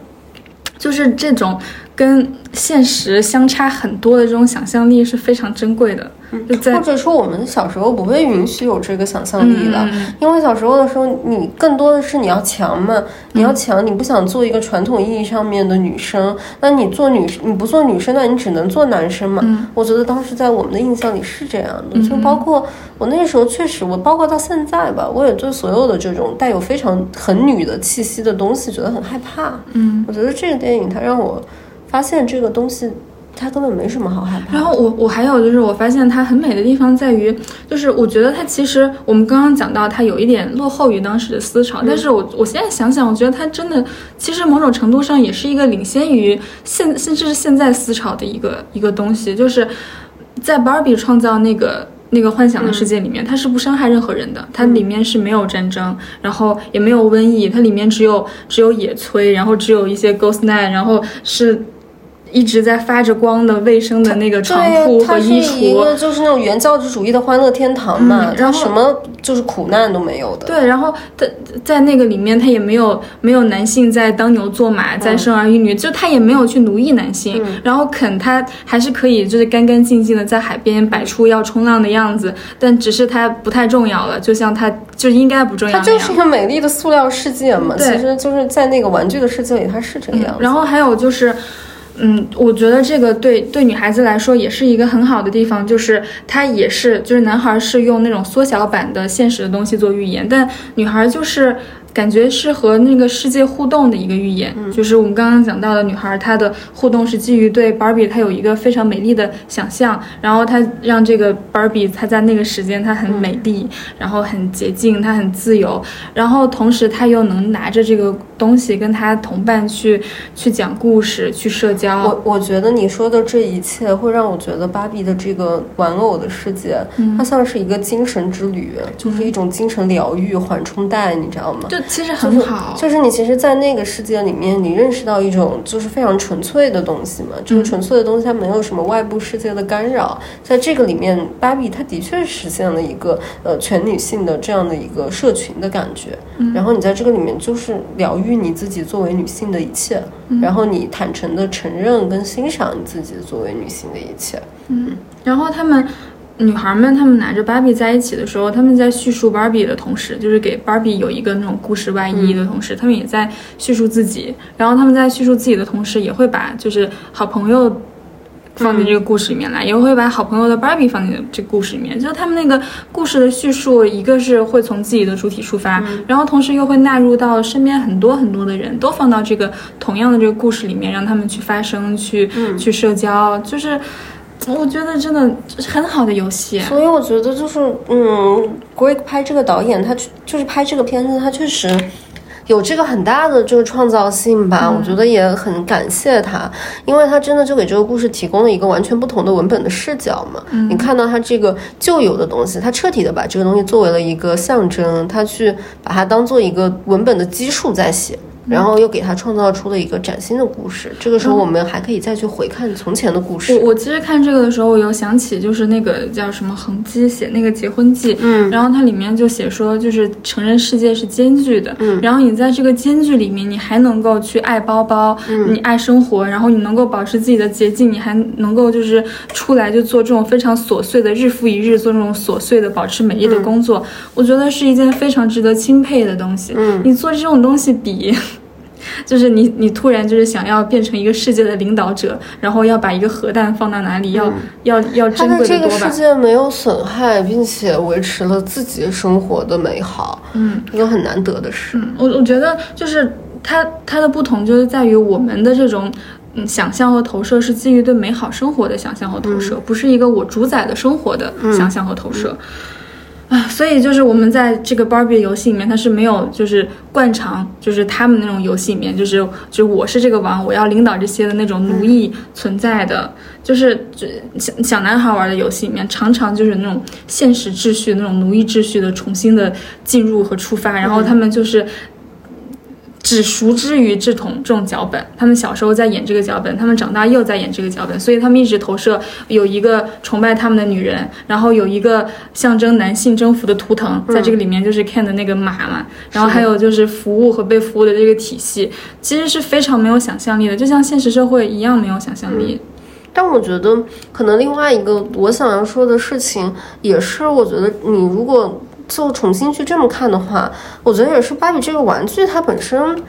就是这种跟现实相差很多的这种想象力是非常珍贵的。或者说，我们小时候不被允许有这个想象力的，因为小时候的时候，你更多的是你要强嘛，你要强，你不想做一个传统意义上面的女生，那你做女，你不做女生，那你只能做男生嘛。我觉得当时在我们的印象里是这样的，就包括我那时候确实，我包括到现在吧，我也对所有的这种带有非常很女的气息的东西觉得很害怕。嗯，我觉得这个电影它让我发现这个东西。它根本没什么好害怕。然后我我还有就是，我发现它很美的地方在于，就是我觉得它其实我们刚刚讲到它有一点落后于当时的思潮，但是我我现在想想，我觉得它真的其实某种程度上也是一个领先于现甚至是现在思潮的一个一个东西，就是在 Barbie 创造那个那个幻想的世界里面，它是不伤害任何人的，它里面是没有战争，然后也没有瘟疫，它里面只有只有野炊，然后只有一些 Ghost Night，然后是。一直在发着光的卫生的那个床铺和衣橱，一个就是那种原教旨主义的欢乐天堂嘛，然后什么就是苦难都没有的。对，然后在在那个里面，他也没有没有男性在当牛做马，在生儿育女，就他也没有去奴役男性。然后肯他还是可以就是干干净净的在海边摆出要冲浪的样子，但只是他不太重要了，就像他就应该不重要。它就是一个美丽的塑料世界嘛，其实就是在那个玩具的世界里，他是这个样子。然后还有就是。嗯，我觉得这个对对女孩子来说也是一个很好的地方，就是它也是，就是男孩是用那种缩小版的现实的东西做预言，但女孩就是。感觉是和那个世界互动的一个预言，就是我们刚刚讲到的女孩，她的互动是基于对 Barbie 她有一个非常美丽的想象，然后她让这个 Barbie 她在那个时间她很美丽，然后很洁净，她很自由，然后同时她又能拿着这个东西跟她同伴去去讲故事，去社交。我我觉得你说的这一切会让我觉得芭比的这个玩偶的世界，它像是一个精神之旅，就是一种精神疗愈缓冲带，你知道吗？就其实很好，就是你其实，在那个世界里面，你认识到一种就是非常纯粹的东西嘛，就是纯粹的东西，它没有什么外部世界的干扰。在这个里面，芭比它的确实现了一个呃全女性的这样的一个社群的感觉。嗯然后你在这个里面就是疗愈你自己作为女性的一切，然后你坦诚的承认跟欣赏你自己作为女性的一切。嗯，然后他们。女孩们，她们拿着芭比在一起的时候，她们在叙述芭比的同时，就是给芭比有一个那种故事外衣的同时，她们也在叙述自己。然后她们在叙述自己的同时，也会把就是好朋友放进这个故事里面来，也会把好朋友的芭比放进这个故事里面。就是他们那个故事的叙述，一个是会从自己的主体出发，然后同时又会纳入到身边很多很多的人都放到这个同样的这个故事里面，让他们去发声，去去社交，就是。我觉得真的很好的游戏，所以我觉得就是，嗯，Greg 拍这个导演，他就是拍这个片子，他确实有这个很大的这个创造性吧。我觉得也很感谢他，因为他真的就给这个故事提供了一个完全不同的文本的视角嘛。你看到他这个旧有的东西，他彻底的把这个东西作为了一个象征，他去把它当做一个文本的基数在写。然后又给他创造出了一个崭新的故事。这个时候，我们还可以再去回看从前的故事。我我其实看这个的时候，我有想起就是那个叫什么恒基写那个结婚记，嗯，然后它里面就写说，就是成人世界是艰巨的，嗯，然后你在这个艰巨里面，你还能够去爱包包，嗯，你爱生活，然后你能够保持自己的洁净，你还能够就是出来就做这种非常琐碎的日复一日做这种琐碎的保持美丽的工作，我觉得是一件非常值得钦佩的东西。嗯，你做这种东西比。就是你，你突然就是想要变成一个世界的领导者，然后要把一个核弹放到哪里，要要要珍贵的多吧？这个世界没有损害，并且维持了自己生活的美好，嗯，一个很难得的事。嗯，我我觉得就是它它的不同就是在于我们的这种嗯想象和投射是基于对美好生活的想象和投射，不是一个我主宰的生活的想象和投射。啊，所以就是我们在这个 Barbie 游戏里面，它是没有就是惯常，就是他们那种游戏里面，就是就我是这个王，我要领导这些的那种奴役存在的，就是小小男孩玩的游戏里面，常常就是那种现实秩序那种奴役秩序的重新的进入和出发，然后他们就是。只熟知于这种这种脚本，他们小时候在演这个脚本，他们长大又在演这个脚本，所以他们一直投射有一个崇拜他们的女人，然后有一个象征男性征服的图腾，在这个里面就是 Ken 的那个马嘛，然后还有就是服务和被服务的这个体系，其实是非常没有想象力的，就像现实社会一样没有想象力。但我觉得可能另外一个我想要说的事情，也是我觉得你如果。就重新去这么看的话，我觉得也是芭比这个玩具它本身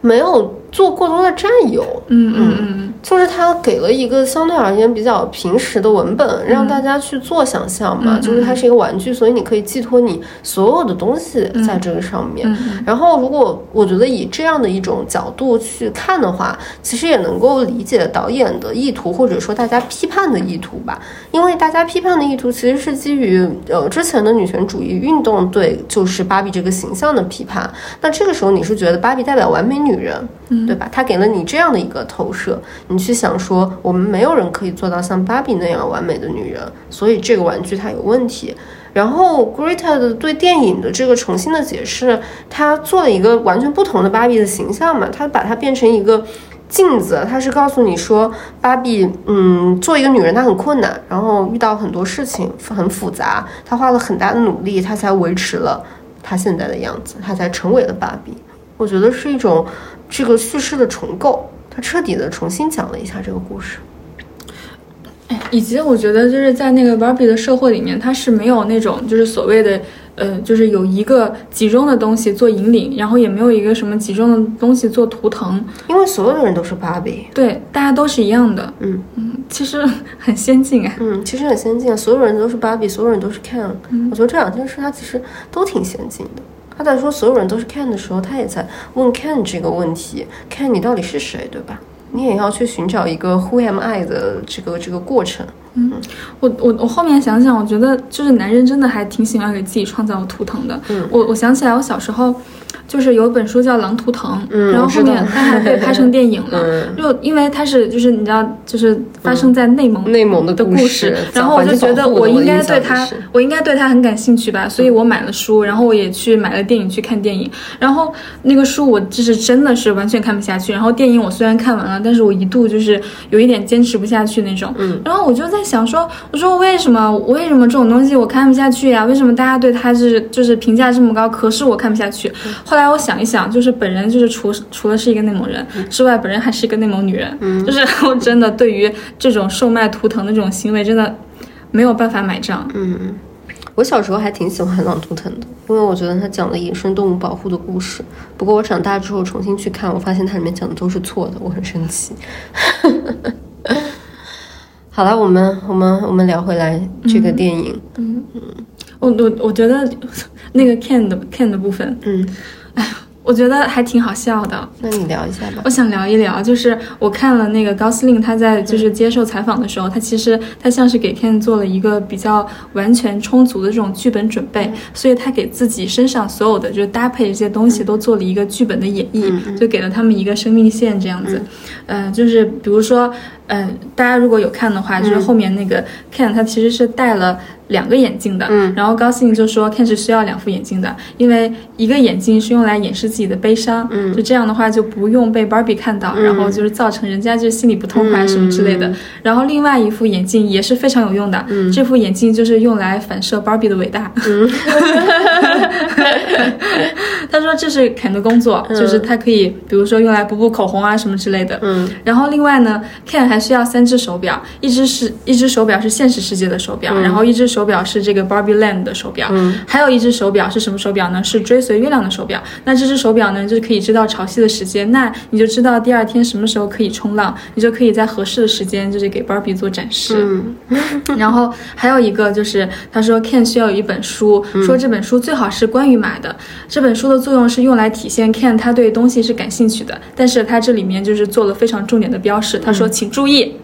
没有做过多的占有，嗯嗯嗯，就是他给了一个相对而言比较平实的文本，让大家去做想象嘛。就是它是一个玩具，所以你可以寄托你所有的东西在这个上面。然后，如果我觉得以这样的一种角度去看的话，其实也能够理解导演的意图，或者说大家批判的意图吧。因为大家批判的意图其实是基于呃之前的女权主义运动对就是芭比这个形象的批判。那这个时候你是觉得芭比代表完美女人，对吧？他给了你这样的一个投射，你去想说我们没有人可以做到像芭比那样完美的女人，所以这个玩具它有问题。然后 Greta 的对电影的这个重新的解释，他做了一个完全不同的芭比的形象嘛，他把它变成一个。镜子，他是告诉你说，芭比，嗯，做一个女人她很困难，然后遇到很多事情很复杂，她花了很大的努力，她才维持了她现在的样子，她才成为了芭比。我觉得是一种这个叙事的重构，他彻底的重新讲了一下这个故事。哎，以及我觉得就是在那个芭比的社会里面，它是没有那种就是所谓的。呃，就是有一个集中的东西做引领，然后也没有一个什么集中的东西做图腾，因为所有的人都是芭比，对，大家都是一样的，嗯嗯，其实很先进啊，嗯，其实很先进啊，所有人都是芭比，所有人都是 Ken，我觉得这两件事它其实都挺先进的。他在说所有人都是 Ken 的时候，他也在问 Ken 这个问题：Ken 你到底是谁，对吧？你也要去寻找一个 Who am I 的这个这个过程。嗯，我我我后面想想，我觉得就是男人真的还挺喜欢给自己创造图腾的。嗯，我我想起来，我小时候。就是有本书叫《狼图腾》，嗯，然后后面它还被拍成电影了。就因为它是就是你知道，就是发生在内蒙内蒙的故事，然后我就觉得我应该对它，我应该对它很感兴趣吧，所以我买了书，然后我也去买了电影去看电影。然后那个书我就是真的是完全看不下去，然后电影我虽然看完了，但是我一度就是有一点坚持不下去那种。嗯，然后我就在想说，我说为什么为什么这种东西我看不下去呀？为什么大家对它是就是评价这么高，可是我看不下去？后来我想一想，就。是本人就是除除了是一个内蒙人之外，本人还是一个内蒙女人。嗯，就是我真的对于这种售卖图腾的这种行为，真的没有办法买账。嗯嗯，我小时候还挺喜欢朗图腾的，因为我觉得他讲了野生动物保护的故事。不过我长大之后重新去看，我发现它里面讲的都是错的，我很生气。好了，我们我们我们聊回来这个电影。嗯嗯，我我我觉得那个 can 的 can 的部分，嗯，哎。我觉得还挺好笑的，那你聊一下吧。我想聊一聊，就是我看了那个高司令他在就是接受采访的时候，他其实他像是给 Ken 做了一个比较完全充足的这种剧本准备，所以他给自己身上所有的就是搭配这些东西都做了一个剧本的演绎，就给了他们一个生命线这样子。嗯，就是比如说，嗯，大家如果有看的话，就是后面那个 Ken 他其实是带了。两个眼镜的，嗯，然后高兴就说 Ken 是需要两副眼镜的，因为一个眼镜是用来掩饰自己的悲伤，嗯，就这样的话就不用被 Barbie 看到，然后就是造成人家就心里不痛快什么之类的。然后另外一副眼镜也是非常有用的，嗯，这副眼镜就是用来反射 Barbie 的伟大。嗯，他说这是 Ken 的工作，就是他可以比如说用来补补口红啊什么之类的。嗯，然后另外呢，Ken 还需要三只手表，一只是一只手表是现实世界的手表，然后一只手表是这个 Barbie Land 的手表，嗯，还有一只手表是什么手表呢？是追随月亮的手表。那这只手表呢，就是可以知道潮汐的时间，那你就知道第二天什么时候可以冲浪，你就可以在合适的时间就是给 Barbie 做展示。嗯，然后还有一个就是他说 Ken 需要有一本书，说这本书最好是关于马的。这本书的作用是用来体现 Ken 他对东西是感兴趣的，但是他这里面就是做了非常重点的标识。他说，请注意。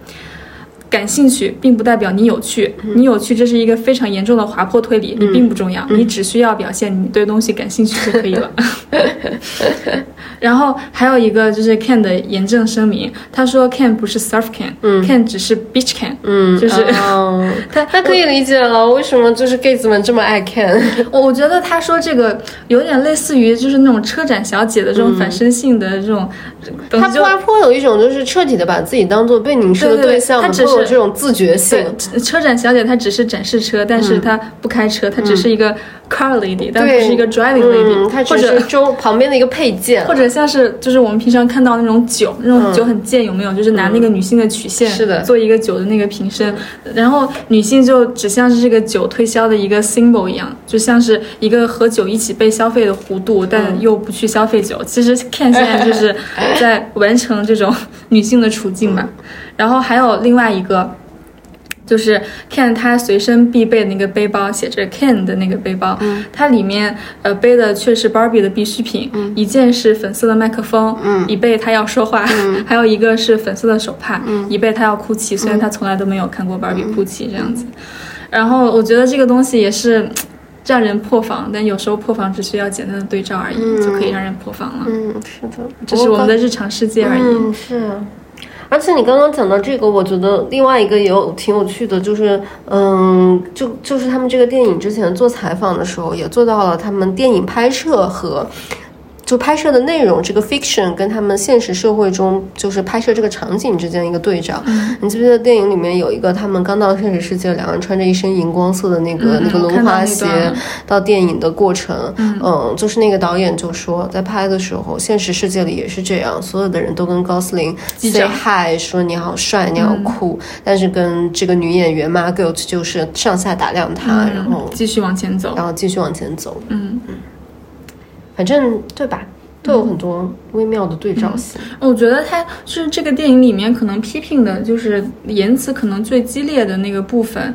感兴趣并不代表你有趣，你有趣这是一个非常严重的滑坡推理，你并不重要，你只需要表现你对东西感兴趣就可以了。然后还有一个就是 Ken 的严正声明，他说 Ken 不是 surf Ken，Ken 只是 beach Ken，嗯，就是 他他可以理解了为什么就是 gays 们这么爱 Ken。我我觉得他说这个有点类似于就是那种车展小姐的这种反身性的这种，他滑坡有一种就是彻底的把自己当做被凝视的对象，他只是。这种自觉性，车展小姐她只是展示车，但是她不开车，她只是一个 car lady，但不是一个 driving lady，或者周旁边的一个配件，或者像是就是我们平常看到那种酒，那种酒很贱，有没有？就是拿那个女性的曲线是的，做一个酒的那个瓶身，然后女性就只像是这个酒推销的一个 symbol 一样，就像是一个和酒一起被消费的弧度，但又不去消费酒。其实 Ken 现在就是在完成这种女性的处境吧。然后还有另外一个，就是 Ken 他随身必备的那个背包，写着 Ken 的那个背包，它里面呃背的却是 Barbie 的必需品，一件是粉色的麦克风，以备他要说话，还有一个是粉色的手帕，以备他要哭泣，虽然他从来都没有看过 Barbie 哭泣这样子。然后我觉得这个东西也是让人破防，但有时候破防只需要简单的对照而已，就可以让人破防了。嗯，是的，这是我们的日常世界而已。嗯是。而且你刚刚讲到这个，我觉得另外一个也有挺有趣的，就是，嗯，就就是他们这个电影之前做采访的时候，也做到了他们电影拍摄和。就拍摄的内容，这个 fiction 跟他们现实社会中就是拍摄这个场景之间一个对照。你记不记得电影里面有一个他们刚到现实世界，两个人穿着一身荧光色的那个那个轮滑鞋到电影的过程？嗯，就是那个导演就说，在拍的时候，现实世界里也是这样，所有的人都跟高斯林 say hi，说你好帅，你好酷，但是跟这个女演员 Margot 就是上下打量他，然后继续往前走，然后继续往前走。嗯嗯。反正对吧，都有很多微妙的对照性。我觉得他是这个电影里面可能批评的，就是言辞可能最激烈的那个部分。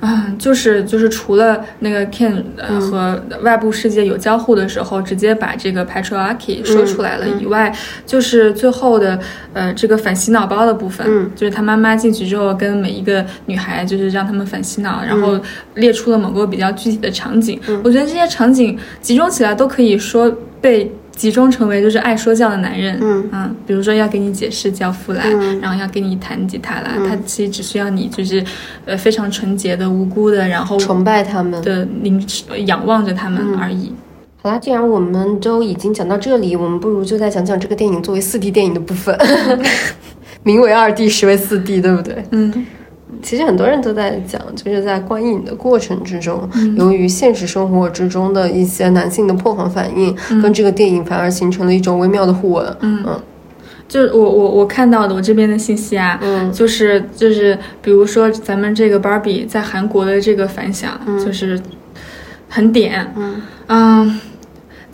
嗯，就是就是除了那个 Ken 和外部世界有交互的时候，直接把这个 patriarchy 说出来了以外，就是最后的呃这个反洗脑包的部分，就是他妈妈进去之后跟每一个女孩就是让他们反洗脑，然后列出了某个比较具体的场景。我觉得这些场景集中起来都可以说被。集中成为就是爱说教的男人，嗯嗯，比如说要给你解释教父啦，然后要给你弹吉他啦，他其实只需要你就是，呃，非常纯洁的、无辜的，然后崇拜他们的凝仰望着他们而已。好啦，既然我们都已经讲到这里，我们不如就再讲讲这个电影作为四 D 电影的部分，名为二 D，实为四 D，对不对？嗯。其实很多人都在讲，就是在观影的过程之中，由于现实生活之中的一些男性的破防反应，跟这个电影反而形成了一种微妙的互文。嗯，就是我我我看到的我这边的信息啊，嗯，就是就是，比如说咱们这个 Barbie 在韩国的这个反响，就是很点，嗯。嗯。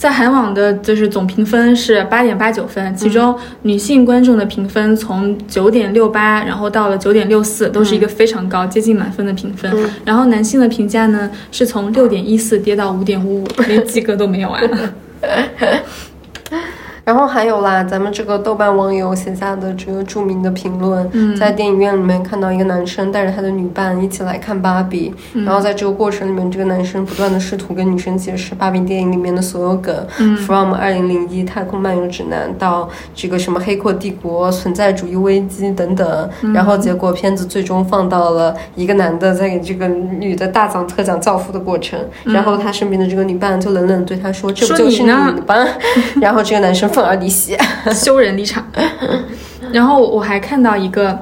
在韩网的就是总评分是八点八九分，其中女性观众的评分从九点六八，然后到了九点六四，都是一个非常高，接近满分的评分。然后男性的评价呢，是从六点一四跌到五点五五，连及格都没有啊。然后还有啦，咱们这个豆瓣网友写下的这个著名的评论，在电影院里面看到一个男生带着他的女伴一起来看芭比，然后在这个过程里面，这个男生不断的试图跟女生解释芭比电影里面的所有梗，from 二零零一太空漫游指南到这个什么黑客帝国存在主义危机等等，然后结果片子最终放到了一个男的在给这个女的大讲特讲教父的过程，然后他身边的这个女伴就冷冷对他说：“这不就是你的吧？”然后这个男生而离席，羞人离场。然后我还看到一个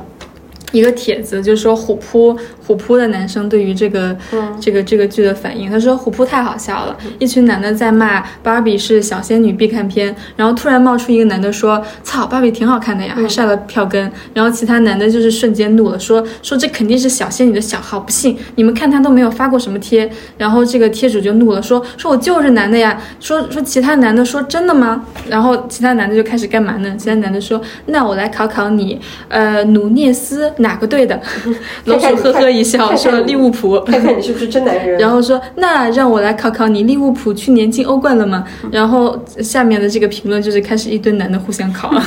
一个帖子，就是说虎扑。虎扑的男生对于这个这个这个剧的反应，他说虎扑太好笑了，一群男的在骂芭比是小仙女必看片，然后突然冒出一个男的说：“操，芭比挺好看的呀，还晒了票根。”然后其他男的就是瞬间怒了，说：“说这肯定是小仙女的小号，不信你们看他都没有发过什么贴。”然后这个贴主就怒了，说：“说我就是男的呀。”说说其他男的说：“真的吗？”然后其他男的就开始干嘛呢？其他男的说：“那我来考考你，呃，努涅斯哪个队的？” 老鼠呵呵。一笑说利物浦，看看你是不是真男人。然后说那让我来考考你，利物浦去年进欧冠了吗？然后下面的这个评论就是开始一堆男的互相考。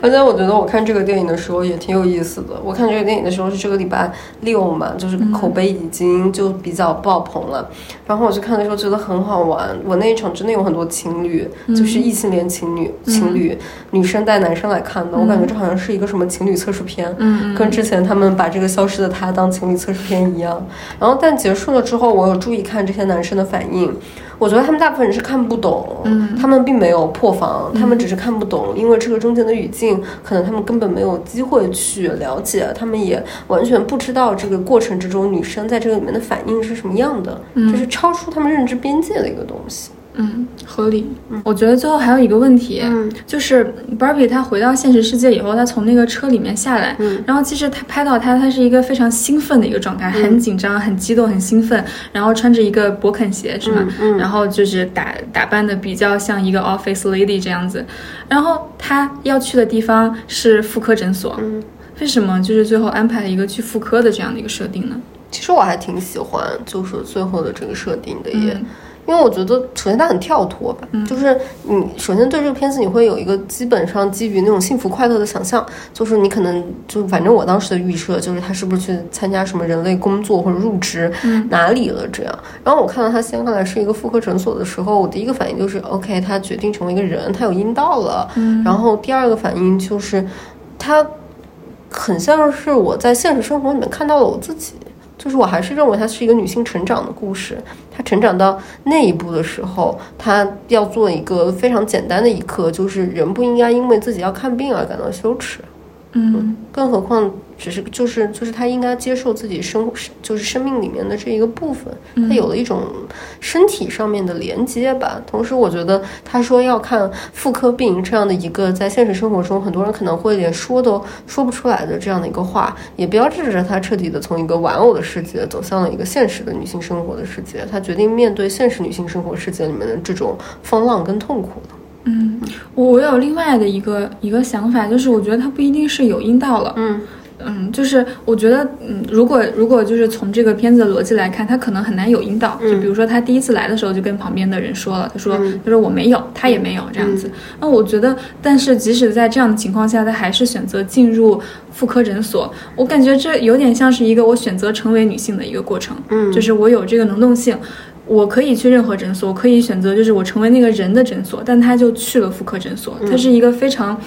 而且我觉得我看这个电影的时候也挺有意思的。我看这个电影的时候是这个礼拜六嘛，就是口碑已经就比较爆棚了。然后我去看的时候觉得很好玩。我那一场真的有很多情侣，就是异性恋情侣，情侣女生带男生来看的。我感觉这好像是一个什么情侣测试片，跟之前他们把这个消失的他当情侣测试片一样。然后但结束了之后，我有注意看这些男生的反应。我觉得他们大部分人是看不懂，他们并没有破防，他们只是看不懂，因为这个中间的语境，可能他们根本没有机会去了解，他们也完全不知道这个过程之中女生在这个里面的反应是什么样的，就是超出他们认知边界的一个东西。嗯，合理。嗯，我觉得最后还有一个问题，嗯，就是 Barbie 她回到现实世界以后，她从那个车里面下来，嗯，然后其实她拍到她，她是一个非常兴奋的一个状态，很紧张、很激动、很兴奋，然后穿着一个勃肯鞋，是吗？嗯，然后就是打打扮的比较像一个 office lady 这样子，然后她要去的地方是妇科诊所，嗯，为什么就是最后安排了一个去妇科的这样的一个设定呢？其实我还挺喜欢，就是最后的这个设定的也。因为我觉得，首先它很跳脱吧，就是你首先对这个片子你会有一个基本上基于那种幸福快乐的想象，就是你可能就反正我当时的预设就是他是不是去参加什么人类工作或者入职哪里了这样。然后我看到他先开来是一个妇科诊所的时候，我第一个反应就是 OK，他决定成为一个人，他有阴道了。然后第二个反应就是他很像是我在现实生活里面看到了我自己。就是我还是认为它是一个女性成长的故事。她成长到那一步的时候，她要做一个非常简单的一刻，就是人不应该因为自己要看病而感到羞耻。嗯，更何况。只是就是就是他应该接受自己生就是生命里面的这一个部分，他有了一种身体上面的连接吧。同时，我觉得他说要看妇科病这样的一个在现实生活中很多人可能会连说都说不出来的这样的一个话，也标志着他彻底的从一个玩偶的世界走向了一个现实的女性生活的世界。他决定面对现实女性生活世界里面的这种风浪跟痛苦了。嗯，我有另外的一个一个想法，就是我觉得他不一定是有阴道了。嗯。嗯，就是我觉得，嗯，如果如果就是从这个片子的逻辑来看，他可能很难有引导。就比如说，他第一次来的时候就跟旁边的人说了，他说，他说我没有，他也没有这样子。那我觉得，但是即使在这样的情况下，他还是选择进入妇科诊所。我感觉这有点像是一个我选择成为女性的一个过程。嗯，就是我有这个能动性，我可以去任何诊所，我可以选择就是我成为那个人的诊所，但他就去了妇科诊所。他是一个非常。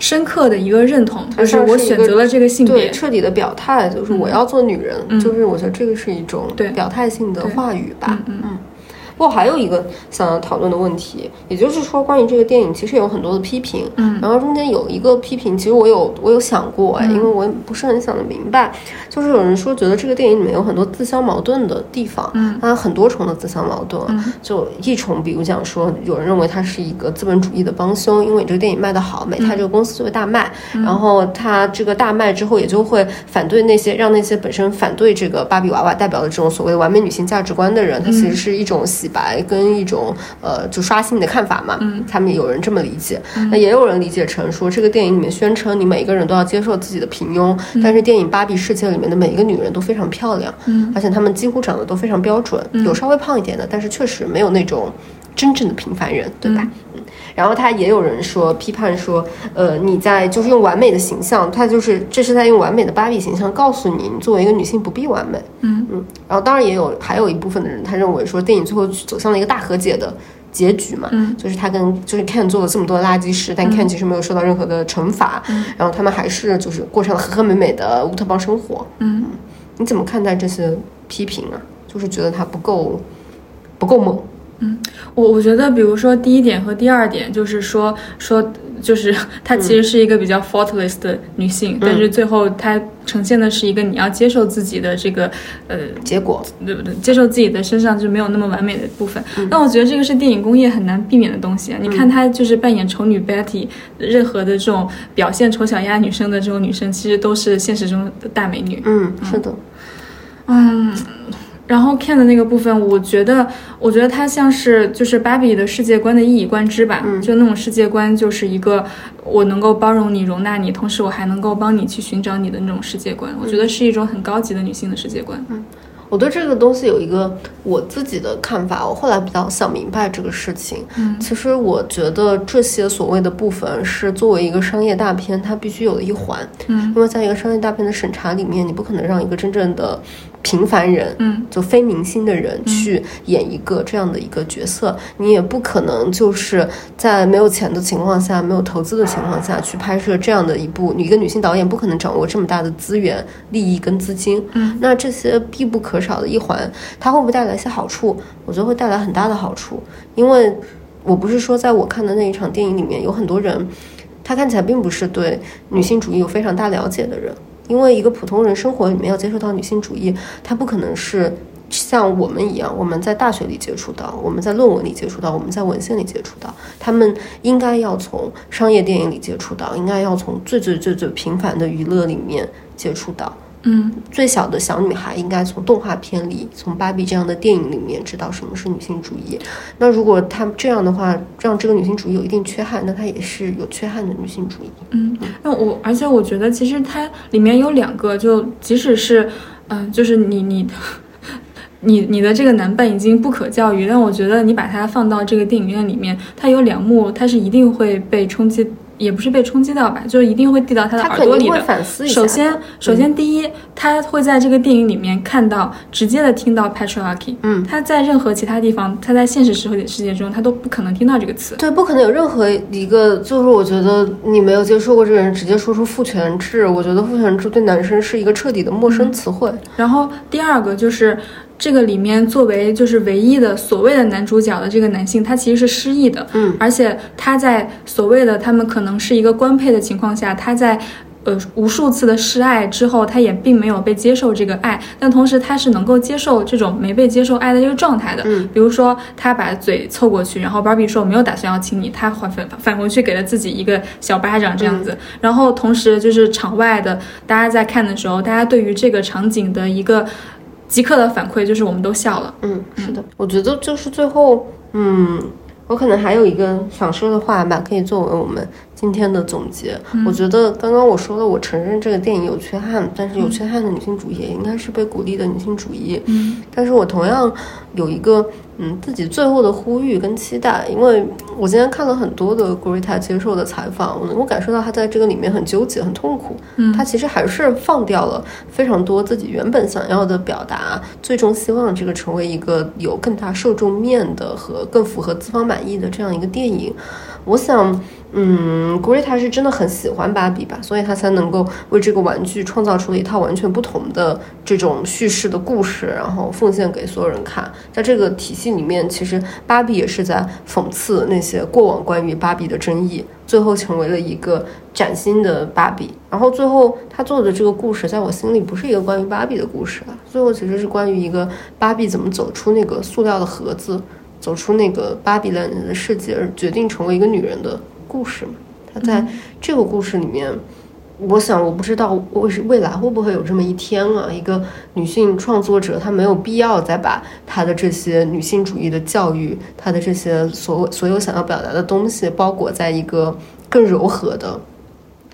深刻的一个认同，就是我选择了这个性别，彻底的表态，就是我要做女人，就是我觉得这个是一种表态性的话语吧，嗯。嗯。不过还有一个想要讨论的问题，也就是说，关于这个电影其实有很多的批评，嗯，然后中间有一个批评，其实我有我有想过哎，因为我不是很想得明白，就是有人说觉得这个电影里面有很多自相矛盾的地方，嗯，它很多重的自相矛盾，就一重，比如讲说，有人认为它是一个资本主义的帮凶，因为你这个电影卖得好，美泰这个公司就会大卖，然后它这个大卖之后，也就会反对那些让那些本身反对这个芭比娃娃代表的这种所谓的完美女性价值观的人，它其实是一种喜。白跟一种呃，就刷新你的看法嘛，嗯，他们有人这么理解，那也有人理解成说，这个电影里面宣称你每一个人都要接受自己的平庸，但是电影芭比世界里面的每一个女人都非常漂亮，嗯，而且她们几乎长得都非常标准，有稍微胖一点的，但是确实没有那种真正的平凡人，对吧？然后他也有人说批判说，呃，你在就是用完美的形象，他就是这是在用完美的芭比形象告诉你，你作为一个女性不必完美。嗯嗯。然后当然也有还有一部分的人，他认为说电影最后走向了一个大和解的。结局嘛，嗯，就是他跟就是 Ken 做了这么多垃圾事，但 Ken 其实没有受到任何的惩罚，嗯，然后他们还是就是过上了和和美美的乌托邦生活，嗯，你怎么看待这些批评啊？就是觉得他不够不够猛。嗯，我我觉得，比如说第一点和第二点，就是说说，就是她其实是一个比较 faultless 的女性，但是最后她呈现的是一个你要接受自己的这个呃结果，对不对？接受自己的身上就没有那么完美的部分。那我觉得这个是电影工业很难避免的东西啊。你看她就是扮演丑女 Betty，任何的这种表现丑小鸭女生的这种女生，其实都是现实中的大美女。嗯，是的，嗯。然后 Ken 的那个部分，我觉得，我觉得它像是就是芭比的世界观的一以贯之吧，就那种世界观就是一个我能够包容你、容纳你，同时我还能够帮你去寻找你的那种世界观。我觉得是一种很高级的女性的世界观。嗯，我对这个东西有一个我自己的看法，我后来比较想明白这个事情。嗯，其实我觉得这些所谓的部分是作为一个商业大片，它必须有的一环。嗯，因为在一个商业大片的审查里面，你不可能让一个真正的。平凡人，嗯，就非明星的人去演一个这样的一个角色，你也不可能就是在没有钱的情况下、没有投资的情况下去拍摄这样的一部。你一个女性导演不可能掌握这么大的资源、利益跟资金，嗯，那这些必不可少的一环，它会不会带来一些好处？我觉得会带来很大的好处，因为我不是说在我看的那一场电影里面有很多人，他看起来并不是对女性主义有非常大了解的人。因为一个普通人生活里面要接触到女性主义，他不可能是像我们一样，我们在大学里接触到，我们在论文里接触到，我们在文献里接触到。他们应该要从商业电影里接触到，应该要从最最最最平凡的娱乐里面接触到。嗯，最小的小女孩应该从动画片里，从芭比这样的电影里面知道什么是女性主义。那如果她这样的话，让这个女性主义有一定缺憾，那她也是有缺憾的女性主义。嗯，那我而且我觉得其实它里面有两个，就即使是嗯，就是你你 你你的这个男伴已经不可教育，但我觉得你把它放到这个电影院里面，它有两幕，它是一定会被冲击。也不是被冲击到吧，就是一定会递到他的耳朵里的。首先，首先第一，他会在这个电影里面看到直接的听到 patriarchy。嗯，他在任何其他地方，他在现实社会世界中，他都不可能听到这个词。对，不可能有任何一个，就是我觉得你没有接触过这个人，直接说出父权制。我觉得父权制对男生是一个彻底的陌生词汇。然后第二个就是。这个里面作为就是唯一的所谓的男主角的这个男性，他其实是失忆的，嗯，而且他在所谓的他们可能是一个官配的情况下，他在呃无数次的示爱之后，他也并没有被接受这个爱，但同时他是能够接受这种没被接受爱的这个状态的，嗯，比如说他把嘴凑过去，然后 Barbie 说我没有打算要亲你，他反反反回去给了自己一个小巴掌这样子，然后同时就是场外的大家在看的时候，大家对于这个场景的一个。即刻的反馈就是我们都笑了。嗯，是的，我觉得就是最后，嗯，我可能还有一个想说的话吧，可以作为我们今天的总结。我觉得刚刚我说的，我承认这个电影有缺憾，但是有缺憾的女性主义也应该是被鼓励的女性主义。嗯，但是我同样有一个。嗯，自己最后的呼吁跟期待，因为我今天看了很多的 Greta 接受的采访，我能够感受到他在这个里面很纠结、很痛苦。嗯，他其实还是放掉了非常多自己原本想要的表达，最终希望这个成为一个有更大受众面的和更符合资方满意的这样一个电影。我想。嗯，Greta 是真的很喜欢芭比吧，所以他才能够为这个玩具创造出了一套完全不同的这种叙事的故事，然后奉献给所有人看。在这个体系里面，其实芭比也是在讽刺那些过往关于芭比的争议，最后成为了一个崭新的芭比。然后最后他做的这个故事，在我心里不是一个关于芭比的故事了，最后其实是关于一个芭比怎么走出那个塑料的盒子，走出那个芭比人的世界，而决定成为一个女人的。故事嘛，他在这个故事里面，我想我不知道未未来会不会有这么一天啊？一个女性创作者，她没有必要再把她的这些女性主义的教育，她的这些所所有想要表达的东西，包裹在一个更柔和的。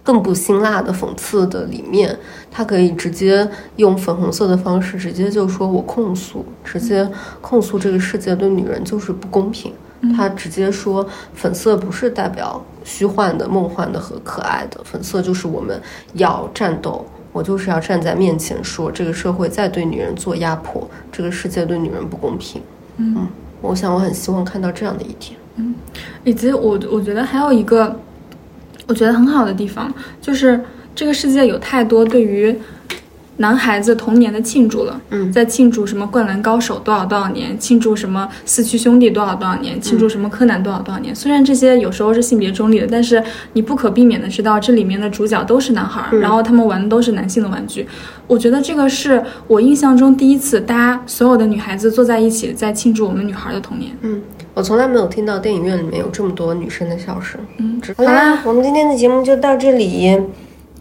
更不辛辣的讽刺的里面，他可以直接用粉红色的方式，直接就说我控诉，直接控诉这个世界对女人就是不公平。他直接说粉色不是代表虚幻的、梦幻的和可爱的，粉色就是我们要战斗。我就是要站在面前说，这个社会在对女人做压迫，这个世界对女人不公平。嗯，我想我很希望看到这样的一天。嗯，以及我我觉得还有一个我觉得很好的地方，就是这个世界有太多对于。男孩子童年的庆祝了，嗯，在庆祝什么灌篮高手多少多少年，庆祝什么四驱兄弟多少多少年，庆祝什么柯南多少多少年。虽然这些有时候是性别中立的，但是你不可避免的知道，这里面的主角都是男孩，然后他们玩的都是男性的玩具。我觉得这个是我印象中第一次，大家所有的女孩子坐在一起在庆祝我们女孩的童年。嗯，我从来没有听到电影院里面有这么多女生的笑声。嗯，好啦，我们今天的节目就到这里。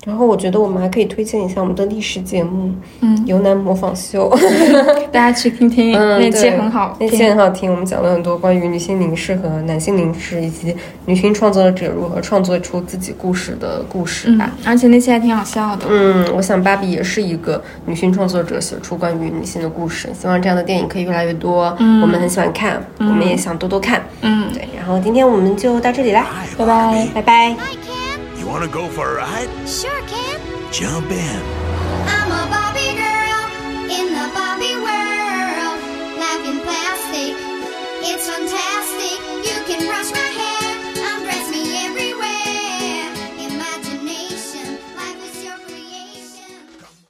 然后我觉得我们还可以推荐一下我们的历史节目，嗯，《由南模仿秀》，大家去听听，那期很好，那期很好听。我们讲了很多关于女性凝视和男性凝视，以及女性创作者如何创作出自己故事的故事吧。而且那期还挺好笑的。嗯，我想芭比也是一个女性创作者，写出关于女性的故事。希望这样的电影可以越来越多。嗯，我们很喜欢看，我们也想多多看。嗯，对。然后今天我们就到这里啦，拜拜，拜拜。You want to go for a ride? Sure, can. Jump in. I'm a Bobby girl in the Bobby world. Plastic, it's fantastic. You can